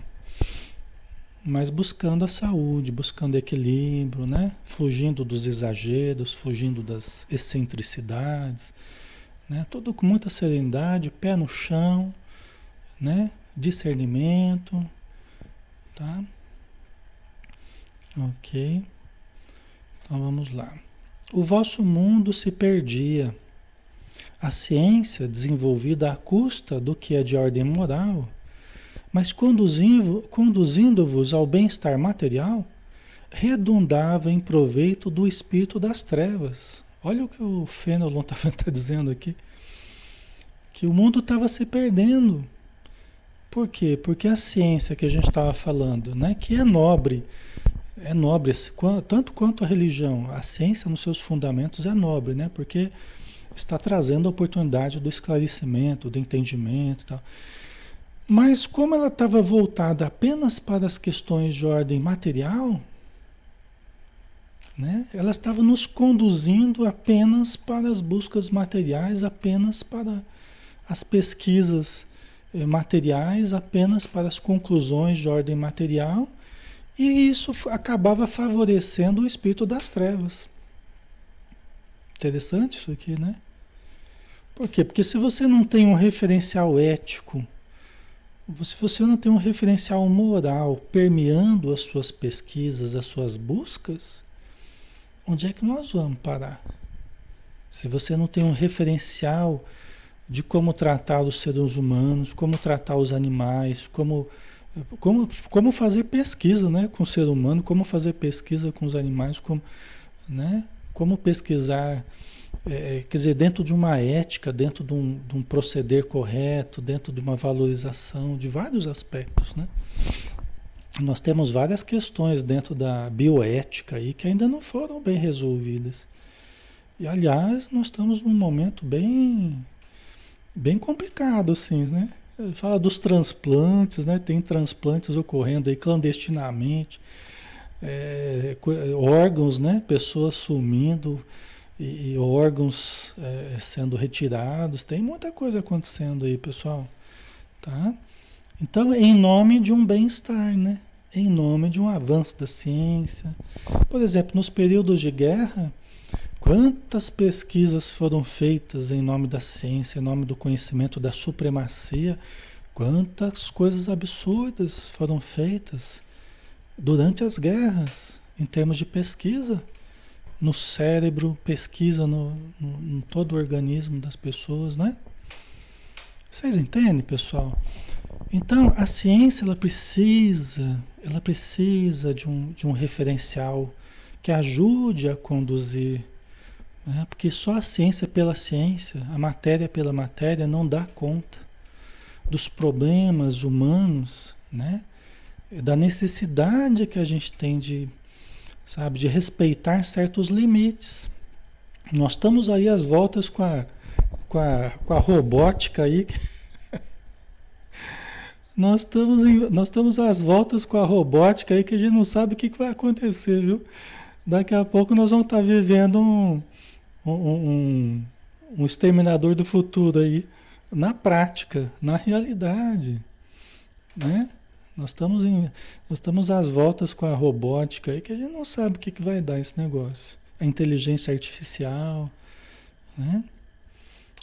mas buscando a saúde, buscando equilíbrio, né? Fugindo dos exageros, fugindo das excentricidades, né? Tudo com muita serenidade, pé no chão, né? Discernimento, tá? Ok. Então vamos lá. O vosso mundo se perdia. A ciência, desenvolvida à custa do que é de ordem moral, mas conduzindo-vos conduzindo ao bem-estar material, redundava em proveito do espírito das trevas. Olha o que o Fenelon está tá dizendo aqui. Que o mundo estava se perdendo. Por quê? Porque a ciência que a gente estava falando, né, que é nobre, é nobre, tanto quanto a religião, a ciência nos seus fundamentos é nobre, né, porque está trazendo a oportunidade do esclarecimento, do entendimento tal. Mas como ela estava voltada apenas para as questões de ordem material, né? ela estava nos conduzindo apenas para as buscas materiais, apenas para as pesquisas eh, materiais, apenas para as conclusões de ordem material, e isso acabava favorecendo o espírito das trevas. Interessante isso aqui, né? Por quê? Porque se você não tem um referencial ético, se você não tem um referencial moral permeando as suas pesquisas, as suas buscas, onde é que nós vamos parar? Se você não tem um referencial de como tratar os seres humanos, como tratar os animais, como, como, como fazer pesquisa né, com o ser humano, como fazer pesquisa com os animais, como, né, como pesquisar é, quer dizer, dentro de uma ética, dentro de um, de um, proceder correto, dentro de uma valorização de vários aspectos, né? Nós temos várias questões dentro da bioética aí que ainda não foram bem resolvidas. E aliás, nós estamos num momento bem bem complicado assim, né? Fala dos transplantes, né? Tem transplantes ocorrendo aí clandestinamente, é, órgãos, né? Pessoas sumindo, e, e órgãos é, sendo retirados, tem muita coisa acontecendo aí, pessoal, tá? Então, em nome de um bem-estar, né? Em nome de um avanço da ciência. Por exemplo, nos períodos de guerra, quantas pesquisas foram feitas em nome da ciência, em nome do conhecimento da supremacia, quantas coisas absurdas foram feitas durante as guerras, em termos de pesquisa no cérebro, pesquisa no, no, em todo o organismo das pessoas, né? Vocês entendem, pessoal? Então, a ciência ela precisa, ela precisa de um, de um referencial que ajude a conduzir, né? porque só a ciência pela ciência, a matéria pela matéria não dá conta dos problemas humanos, né? Da necessidade que a gente tem de sabe? De respeitar certos limites. Nós estamos aí às voltas com a, com a, com a robótica aí. nós estamos, em, nós estamos às voltas com a robótica aí que a gente não sabe o que, que vai acontecer, viu? Daqui a pouco nós vamos estar vivendo um, um, um, exterminador do futuro aí, na prática, na realidade, né? Nós estamos, em, nós estamos às voltas com a robótica aí que a gente não sabe o que, que vai dar esse negócio. A inteligência artificial, né?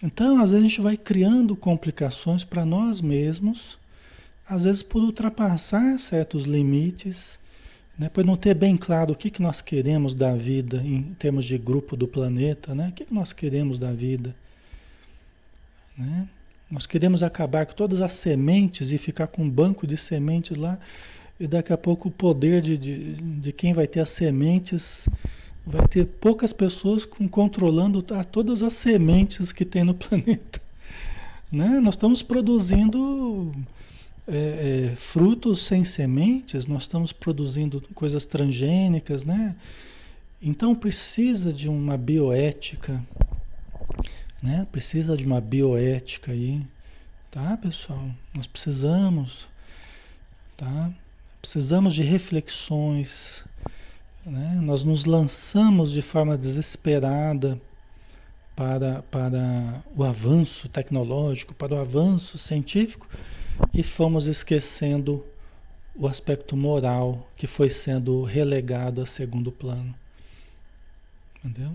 Então, às vezes a gente vai criando complicações para nós mesmos, às vezes por ultrapassar certos limites, né? por não ter bem claro o que, que nós queremos da vida em termos de grupo do planeta, né? o que, que nós queremos da vida. Né? Nós queremos acabar com todas as sementes e ficar com um banco de sementes lá, e daqui a pouco o poder de, de, de quem vai ter as sementes vai ter poucas pessoas com, controlando todas as sementes que tem no planeta. Né? Nós estamos produzindo é, é, frutos sem sementes, nós estamos produzindo coisas transgênicas, né? Então precisa de uma bioética, né? Precisa de uma bioética aí, tá, pessoal? Nós precisamos, tá? Precisamos de reflexões, né? Nós nos lançamos de forma desesperada para, para o avanço tecnológico, para o avanço científico e fomos esquecendo o aspecto moral que foi sendo relegado a segundo plano. Entendeu?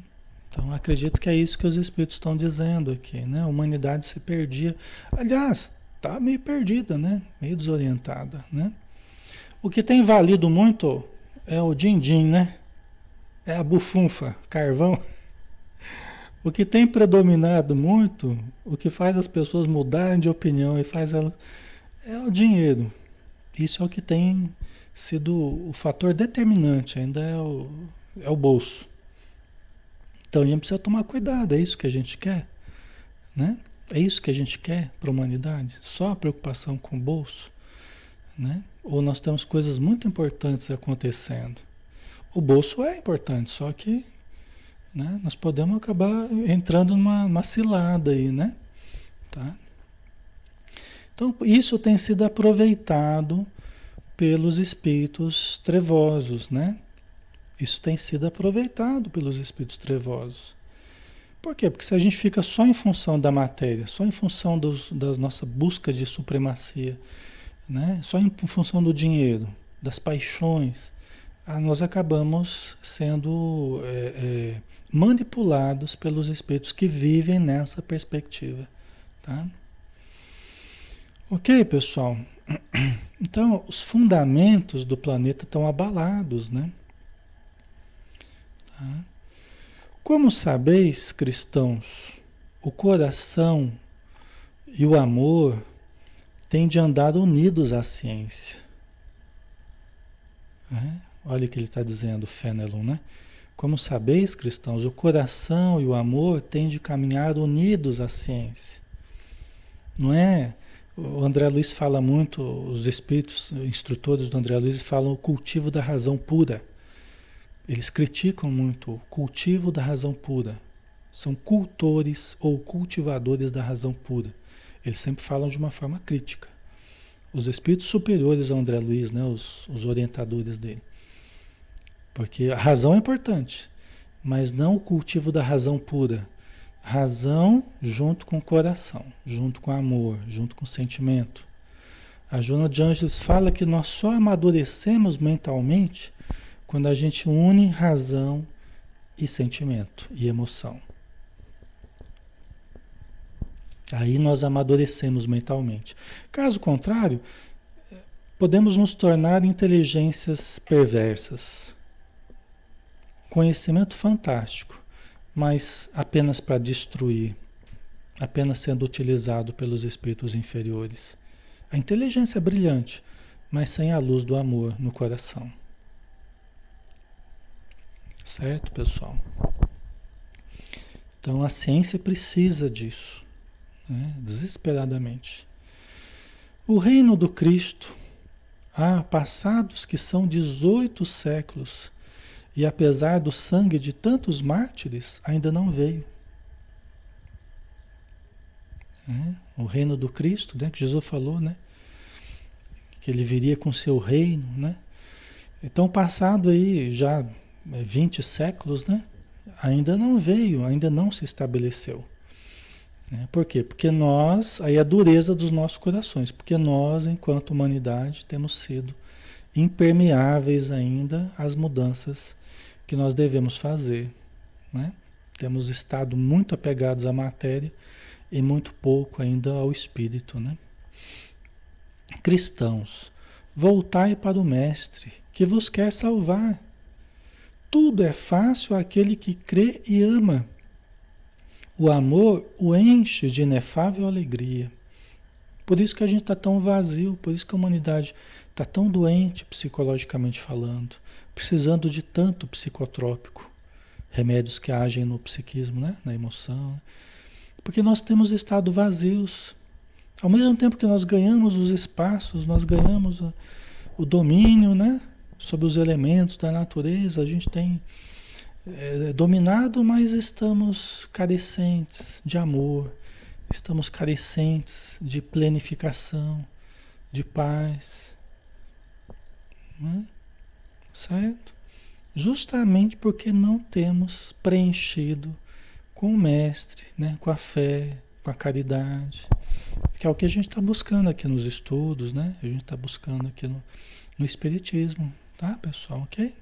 Então acredito que é isso que os espíritos estão dizendo aqui, né? A humanidade se perdia. Aliás, está meio perdida, né? Meio desorientada, né? O que tem valido muito é o din-din, né? É a bufunfa, carvão. O que tem predominado muito, o que faz as pessoas mudarem de opinião e faz elas é o dinheiro. Isso é o que tem sido o fator determinante, ainda é o, é o bolso. Então a gente precisa tomar cuidado, é isso que a gente quer, né? É isso que a gente quer para a humanidade? Só a preocupação com o bolso? Né? Ou nós temos coisas muito importantes acontecendo. O bolso é importante, só que né, nós podemos acabar entrando numa, numa cilada aí, né? Tá? Então, isso tem sido aproveitado pelos espíritos trevosos, né? Isso tem sido aproveitado pelos espíritos trevosos. Por quê? Porque se a gente fica só em função da matéria, só em função dos, da nossa busca de supremacia, né? só em função do dinheiro, das paixões, ah, nós acabamos sendo é, é, manipulados pelos espíritos que vivem nessa perspectiva. Tá? Ok, pessoal? Então, os fundamentos do planeta estão abalados, né? Tá? Como sabeis, cristãos, o coração e o amor têm de andar unidos à ciência. É? Olha o que ele está dizendo, Fenelon, né? Como sabeis, cristãos, o coração e o amor têm de caminhar unidos à ciência. Não é? O André Luiz fala muito, os espíritos instrutores do André Luiz falam o cultivo da razão pura. Eles criticam muito o cultivo da razão pura. São cultores ou cultivadores da razão pura. Eles sempre falam de uma forma crítica. Os espíritos superiores ao André Luiz, né, os, os orientadores dele. Porque a razão é importante, mas não o cultivo da razão pura. Razão junto com coração, junto com amor, junto com sentimento. A Joana de Angeles fala que nós só amadurecemos mentalmente quando a gente une razão e sentimento e emoção. Aí nós amadurecemos mentalmente. Caso contrário, podemos nos tornar inteligências perversas. Conhecimento fantástico, mas apenas para destruir, apenas sendo utilizado pelos espíritos inferiores. A inteligência é brilhante, mas sem a luz do amor no coração. Certo, pessoal? Então a ciência precisa disso, né? desesperadamente. O reino do Cristo, há passados que são 18 séculos, e apesar do sangue de tantos mártires, ainda não veio. Né? O reino do Cristo, né? que Jesus falou, né? que ele viria com seu reino. Né? Então, passado aí já 20 é, séculos, né? ainda não veio, ainda não se estabeleceu. Né? Por quê? Porque nós, aí a dureza dos nossos corações, porque nós, enquanto humanidade, temos sido impermeáveis ainda às mudanças que nós devemos fazer. Né? Temos estado muito apegados à matéria e muito pouco ainda ao espírito. Né? Cristãos, voltai para o Mestre, que vos quer salvar. Tudo é fácil àquele que crê e ama. O amor o enche de inefável alegria. Por isso que a gente está tão vazio, por isso que a humanidade está tão doente psicologicamente falando, precisando de tanto psicotrópico, remédios que agem no psiquismo, né? na emoção. Porque nós temos estado vazios. Ao mesmo tempo que nós ganhamos os espaços, nós ganhamos o, o domínio né? sobre os elementos da natureza, a gente tem é, dominado, mas estamos carecentes de amor, estamos carecentes de planificação, de paz. Né? Certo? Justamente porque não temos preenchido com o Mestre, né? com a fé, com a caridade, que é o que a gente está buscando aqui nos estudos, né? A gente está buscando aqui no, no Espiritismo, tá, pessoal? Ok?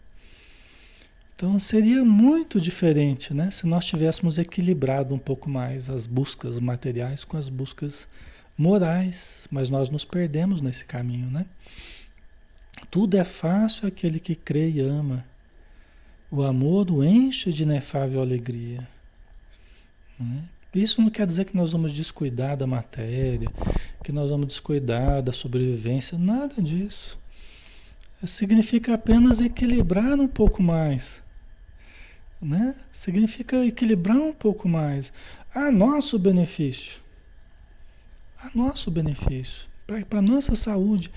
Então seria muito diferente, né? Se nós tivéssemos equilibrado um pouco mais as buscas materiais com as buscas morais, mas nós nos perdemos nesse caminho, né? Tudo é fácil aquele que crê e ama. O amor o enche de inefável alegria. Né? Isso não quer dizer que nós vamos descuidar da matéria, que nós vamos descuidar da sobrevivência, nada disso. Significa apenas equilibrar um pouco mais né? Significa equilibrar um pouco mais a nosso benefício. A nosso benefício. Para a nossa saúde,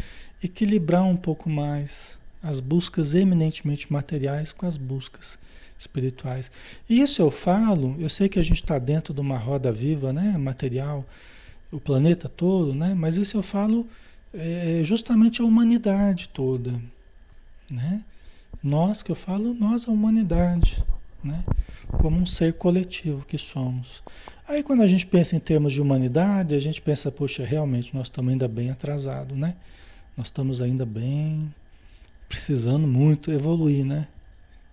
equilibrar um pouco mais as buscas eminentemente materiais com as buscas espirituais. E isso eu falo, eu sei que a gente está dentro de uma roda viva, né? Material, o planeta todo, né? Mas isso eu falo é, justamente a humanidade toda, né? Nós que eu falo, nós a humanidade né? como um ser coletivo que somos. Aí quando a gente pensa em termos de humanidade, a gente pensa, poxa, realmente nós estamos ainda bem atrasados, né? Nós estamos ainda bem precisando muito evoluir, né?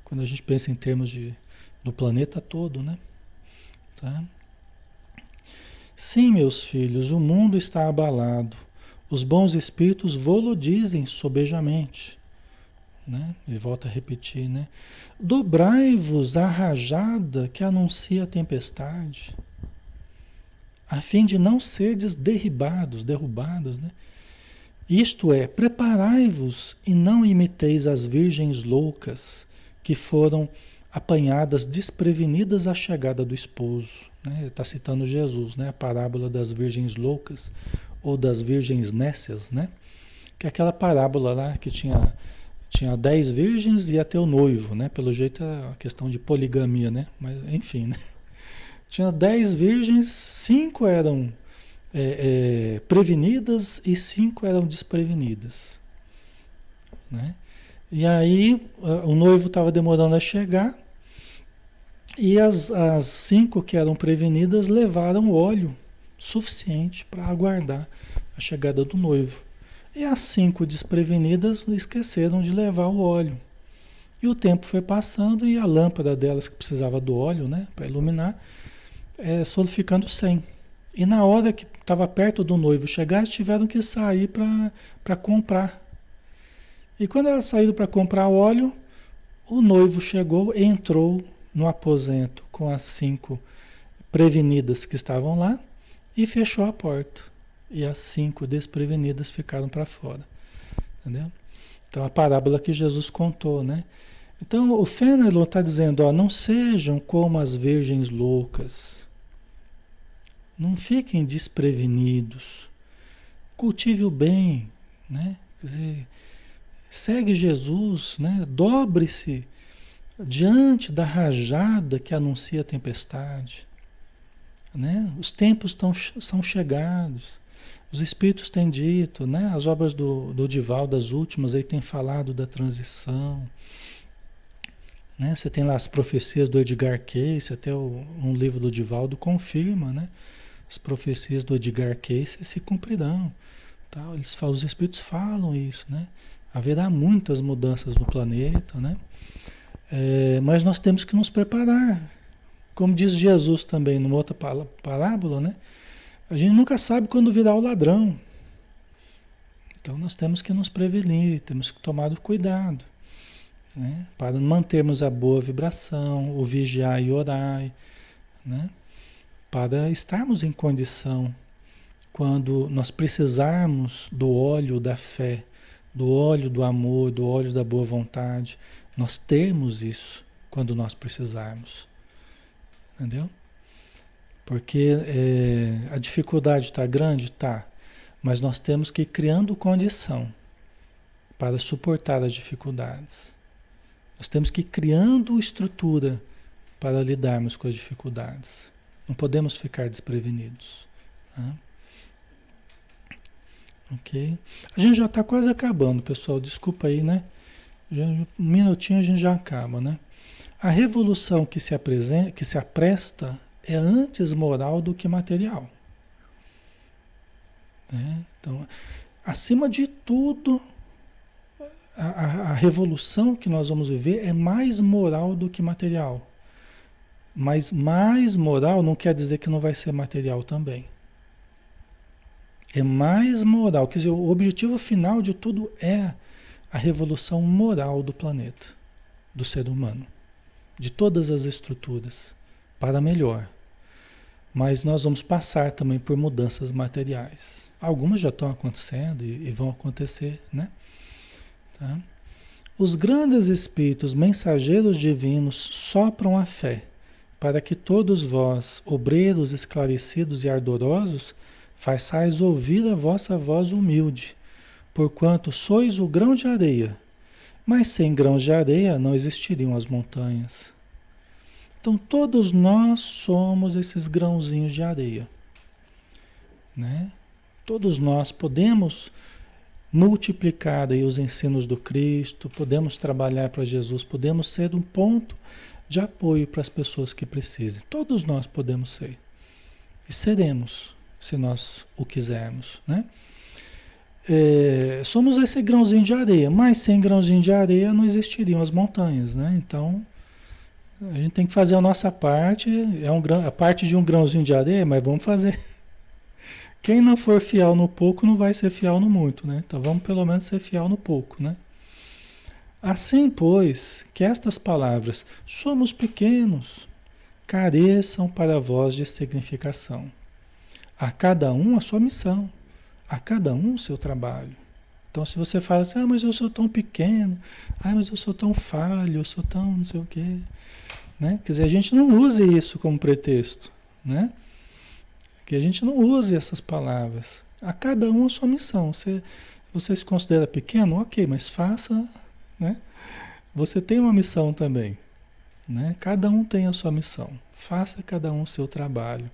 Quando a gente pensa em termos de, do planeta todo, né? Tá? Sim, meus filhos, o mundo está abalado. Os bons espíritos vô-lo dizem sobejamente né? Ele volta a repetir, né? Dobrai-vos a rajada que anuncia a tempestade, a fim de não serdes derribados, derrubados, né? Isto é, preparai-vos e não imiteis as virgens loucas que foram apanhadas desprevenidas à chegada do esposo. Né? Está citando Jesus, né? a parábola das virgens loucas ou das virgens nécias, né? que é aquela parábola lá que tinha tinha dez virgens e ter o noivo, né? Pelo jeito é a questão de poligamia, né? Mas enfim, né? Tinha dez virgens, cinco eram é, é, prevenidas e cinco eram desprevenidas, né? E aí o noivo estava demorando a chegar e as, as cinco que eram prevenidas levaram óleo suficiente para aguardar a chegada do noivo. E as cinco desprevenidas esqueceram de levar o óleo. E o tempo foi passando e a lâmpada delas, que precisava do óleo né, para iluminar, é, solidificando sem. E na hora que estava perto do noivo chegar, tiveram que sair para comprar. E quando elas saíram para comprar óleo, o noivo chegou, entrou no aposento com as cinco prevenidas que estavam lá e fechou a porta e as cinco desprevenidas ficaram para fora. Entendeu? Então a parábola que Jesus contou, né? Então o Fenelon está dizendo, ó, não sejam como as virgens loucas. Não fiquem desprevenidos. Cultive o bem, né? Quer dizer, segue Jesus, né? Dobre-se diante da rajada que anuncia a tempestade. Né? Os tempos tão, são chegados. Os espíritos têm dito, né? As obras do, do Dival, das últimas, aí tem falado da transição. Né? Você tem lá as profecias do Edgar Cayce, até o, um livro do Divaldo confirma, né? As profecias do Edgar Cayce se cumprirão. Tal. Eles falam, os espíritos falam isso, né? Haverá muitas mudanças no planeta, né? É, mas nós temos que nos preparar. Como diz Jesus também numa outra parábola, né? A gente nunca sabe quando virá o ladrão. Então nós temos que nos prevenir, temos que tomar cuidado. Né? Para mantermos a boa vibração, o vigiar e orar, né? para estarmos em condição, quando nós precisarmos do óleo da fé, do óleo do amor, do óleo da boa vontade, nós termos isso quando nós precisarmos. Entendeu? Porque é, a dificuldade está grande? Está. Mas nós temos que ir criando condição para suportar as dificuldades. Nós temos que ir criando estrutura para lidarmos com as dificuldades. Não podemos ficar desprevenidos. Tá? Ok? A gente já está quase acabando, pessoal. Desculpa aí, né? Já, um minutinho a gente já acaba, né? A revolução que se, apresenta, que se apresta é antes moral do que material. É, então, acima de tudo, a, a, a, revolução que nós vamos viver é mais moral do que material. Mas mais moral não quer dizer que não vai ser material também. É mais moral. Quer dizer, o objetivo final de tudo é a revolução moral do planeta, do ser humano, de todas as estruturas para melhor. Mas nós vamos passar também por mudanças materiais. Algumas já estão acontecendo e, e vão acontecer, né? Tá? Os grandes espíritos mensageiros divinos sopram a fé, para que todos vós, obreiros esclarecidos e ardorosos, façais ouvir a vossa voz humilde, porquanto sois o grão de areia, mas sem grãos de areia não existiriam as montanhas. Então todos nós somos esses grãozinhos de areia. Né? Todos nós podemos multiplicar aí os ensinos do Cristo, podemos trabalhar para Jesus, podemos ser um ponto de apoio para as pessoas que precisem. Todos nós podemos ser. E seremos, se nós o quisermos, né? É, somos esse grãozinho de areia, mas sem grãozinho de areia não existiriam as montanhas, né? Então, a gente tem que fazer a nossa parte, é um a parte de um grãozinho de areia, mas vamos fazer. Quem não for fiel no pouco não vai ser fiel no muito, né? Então vamos pelo menos ser fiel no pouco, né? Assim, pois, que estas palavras, somos pequenos, careçam para vós de significação. A cada um a sua missão, a cada um o seu trabalho. Então, se você fala assim, ah, mas eu sou tão pequeno, ah, mas eu sou tão falho, eu sou tão não sei o quê. Né? Quer dizer, a gente não use isso como pretexto, né? Que a gente não use essas palavras. A cada um a sua missão. Você, você se considera pequeno? Ok, mas faça, né? Você tem uma missão também, né? Cada um tem a sua missão. Faça cada um o seu trabalho.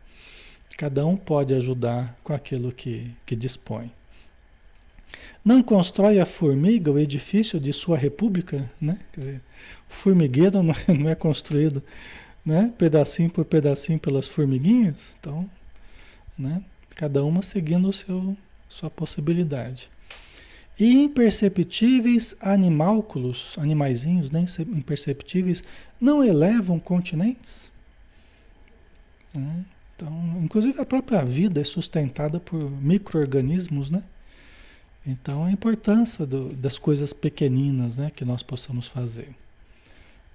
Cada um pode ajudar com aquilo que, que dispõe. Não constrói a formiga o edifício de sua república, né? Quer dizer, o formigueiro não é, não é construído, né? Pedacinho por pedacinho pelas formiguinhas. Então, né? Cada uma seguindo o seu sua possibilidade. E imperceptíveis animálculos, animaizinhos né? imperceptíveis, não elevam continentes? Né? Então, inclusive a própria vida é sustentada por micro-organismos, né? Então, a importância do, das coisas pequeninas né, que nós possamos fazer.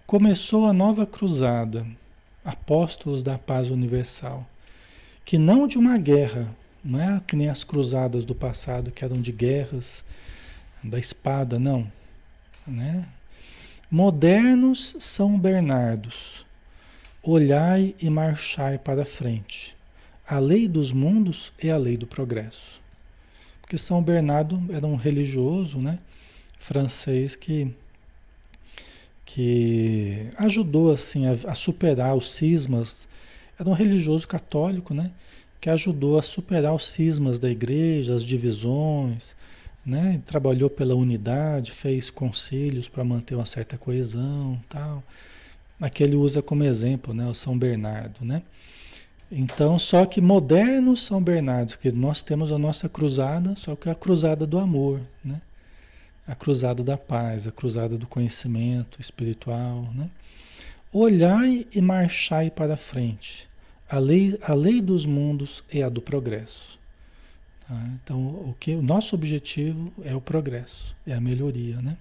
Começou a nova cruzada, apóstolos da paz universal, que não de uma guerra, não é que nem as cruzadas do passado, que eram de guerras, da espada, não. Né? Modernos São Bernardos, olhai e marchai para frente. A lei dos mundos é a lei do progresso. Porque São Bernardo era um religioso, né, francês que que ajudou assim a, a superar os cismas. era um religioso católico, né? Que ajudou a superar os cismas da igreja, as divisões, né? Trabalhou pela unidade, fez conselhos para manter uma certa coesão, tal. Aqui ele usa como exemplo, né? O São Bernardo, né? Então, só que modernos São Bernardos, que nós temos a nossa cruzada, só que é a cruzada do amor, né? A cruzada da paz, a cruzada do conhecimento espiritual, né? Olhai e marchai para frente. A lei, a lei dos mundos é a do progresso. Tá? Então, o, que, o nosso objetivo é o progresso, é a melhoria, né?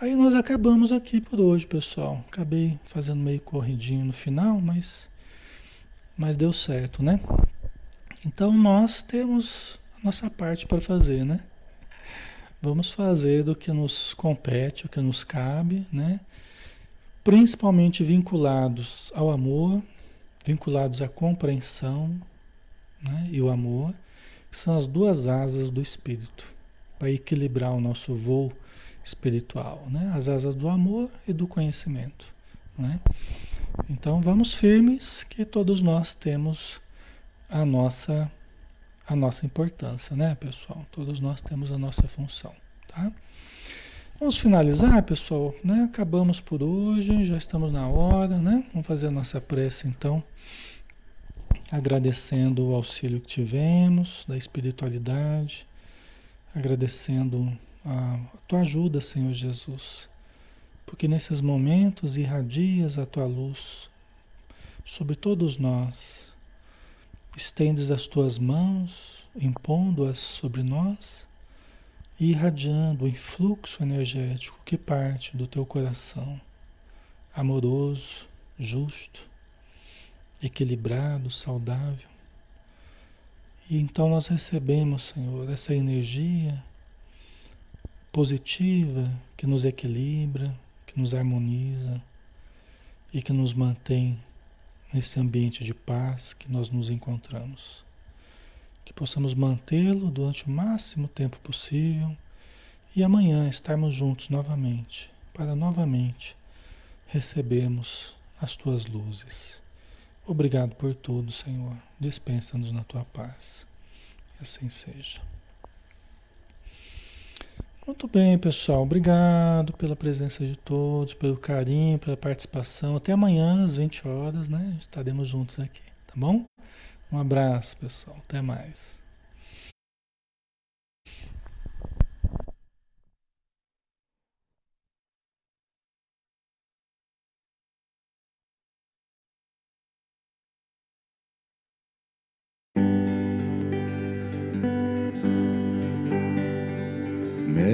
Aí nós acabamos aqui por hoje, pessoal. Acabei fazendo meio corridinho no final, mas, mas deu certo, né? Então nós temos a nossa parte para fazer, né? Vamos fazer do que nos compete, o que nos cabe, né? principalmente vinculados ao amor, vinculados à compreensão né, e o amor, que são as duas asas do espírito, para equilibrar o nosso voo espiritual, né? as asas do amor e do conhecimento. Né? Então vamos firmes que todos nós temos a nossa a nossa importância, né, pessoal? Todos nós temos a nossa função, tá? Vamos finalizar, pessoal, né? Acabamos por hoje, já estamos na hora, né? Vamos fazer a nossa prece então, agradecendo o auxílio que tivemos da espiritualidade, agradecendo a tua ajuda, Senhor Jesus, porque nesses momentos irradias a tua luz sobre todos nós, estendes as tuas mãos, impondo-as sobre nós irradiando o influxo energético que parte do teu coração, amoroso, justo, equilibrado, saudável. E então nós recebemos, Senhor, essa energia positiva que nos equilibra, que nos harmoniza e que nos mantém nesse ambiente de paz que nós nos encontramos que possamos mantê-lo durante o máximo tempo possível e amanhã estarmos juntos novamente, para novamente recebermos as tuas luzes. Obrigado por tudo, Senhor. Dispensa-nos na tua paz. Assim seja. Muito bem, pessoal. Obrigado pela presença de todos, pelo carinho, pela participação. Até amanhã às 20 horas, né? Estaremos juntos aqui, tá bom? Um abraço, pessoal. Até mais.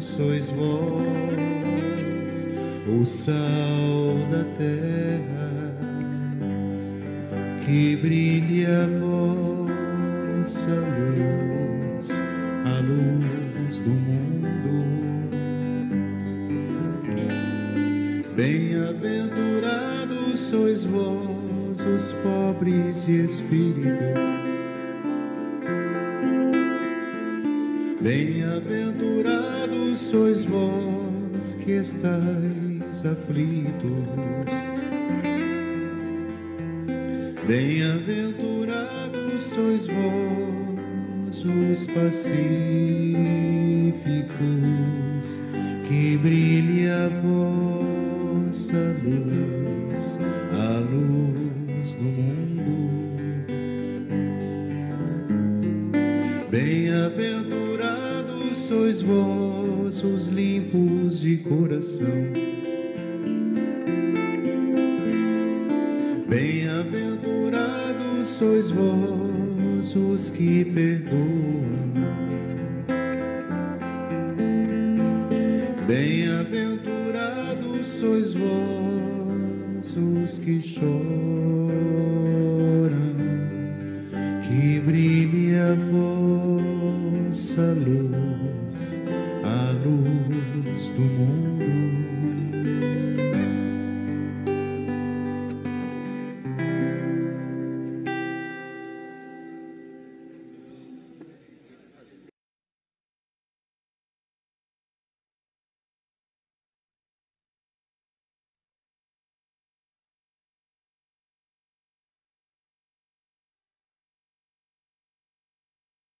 sois vós, o sal da terra que brilhe aflitos. Bem-aventurados sois vós, os pacíficos,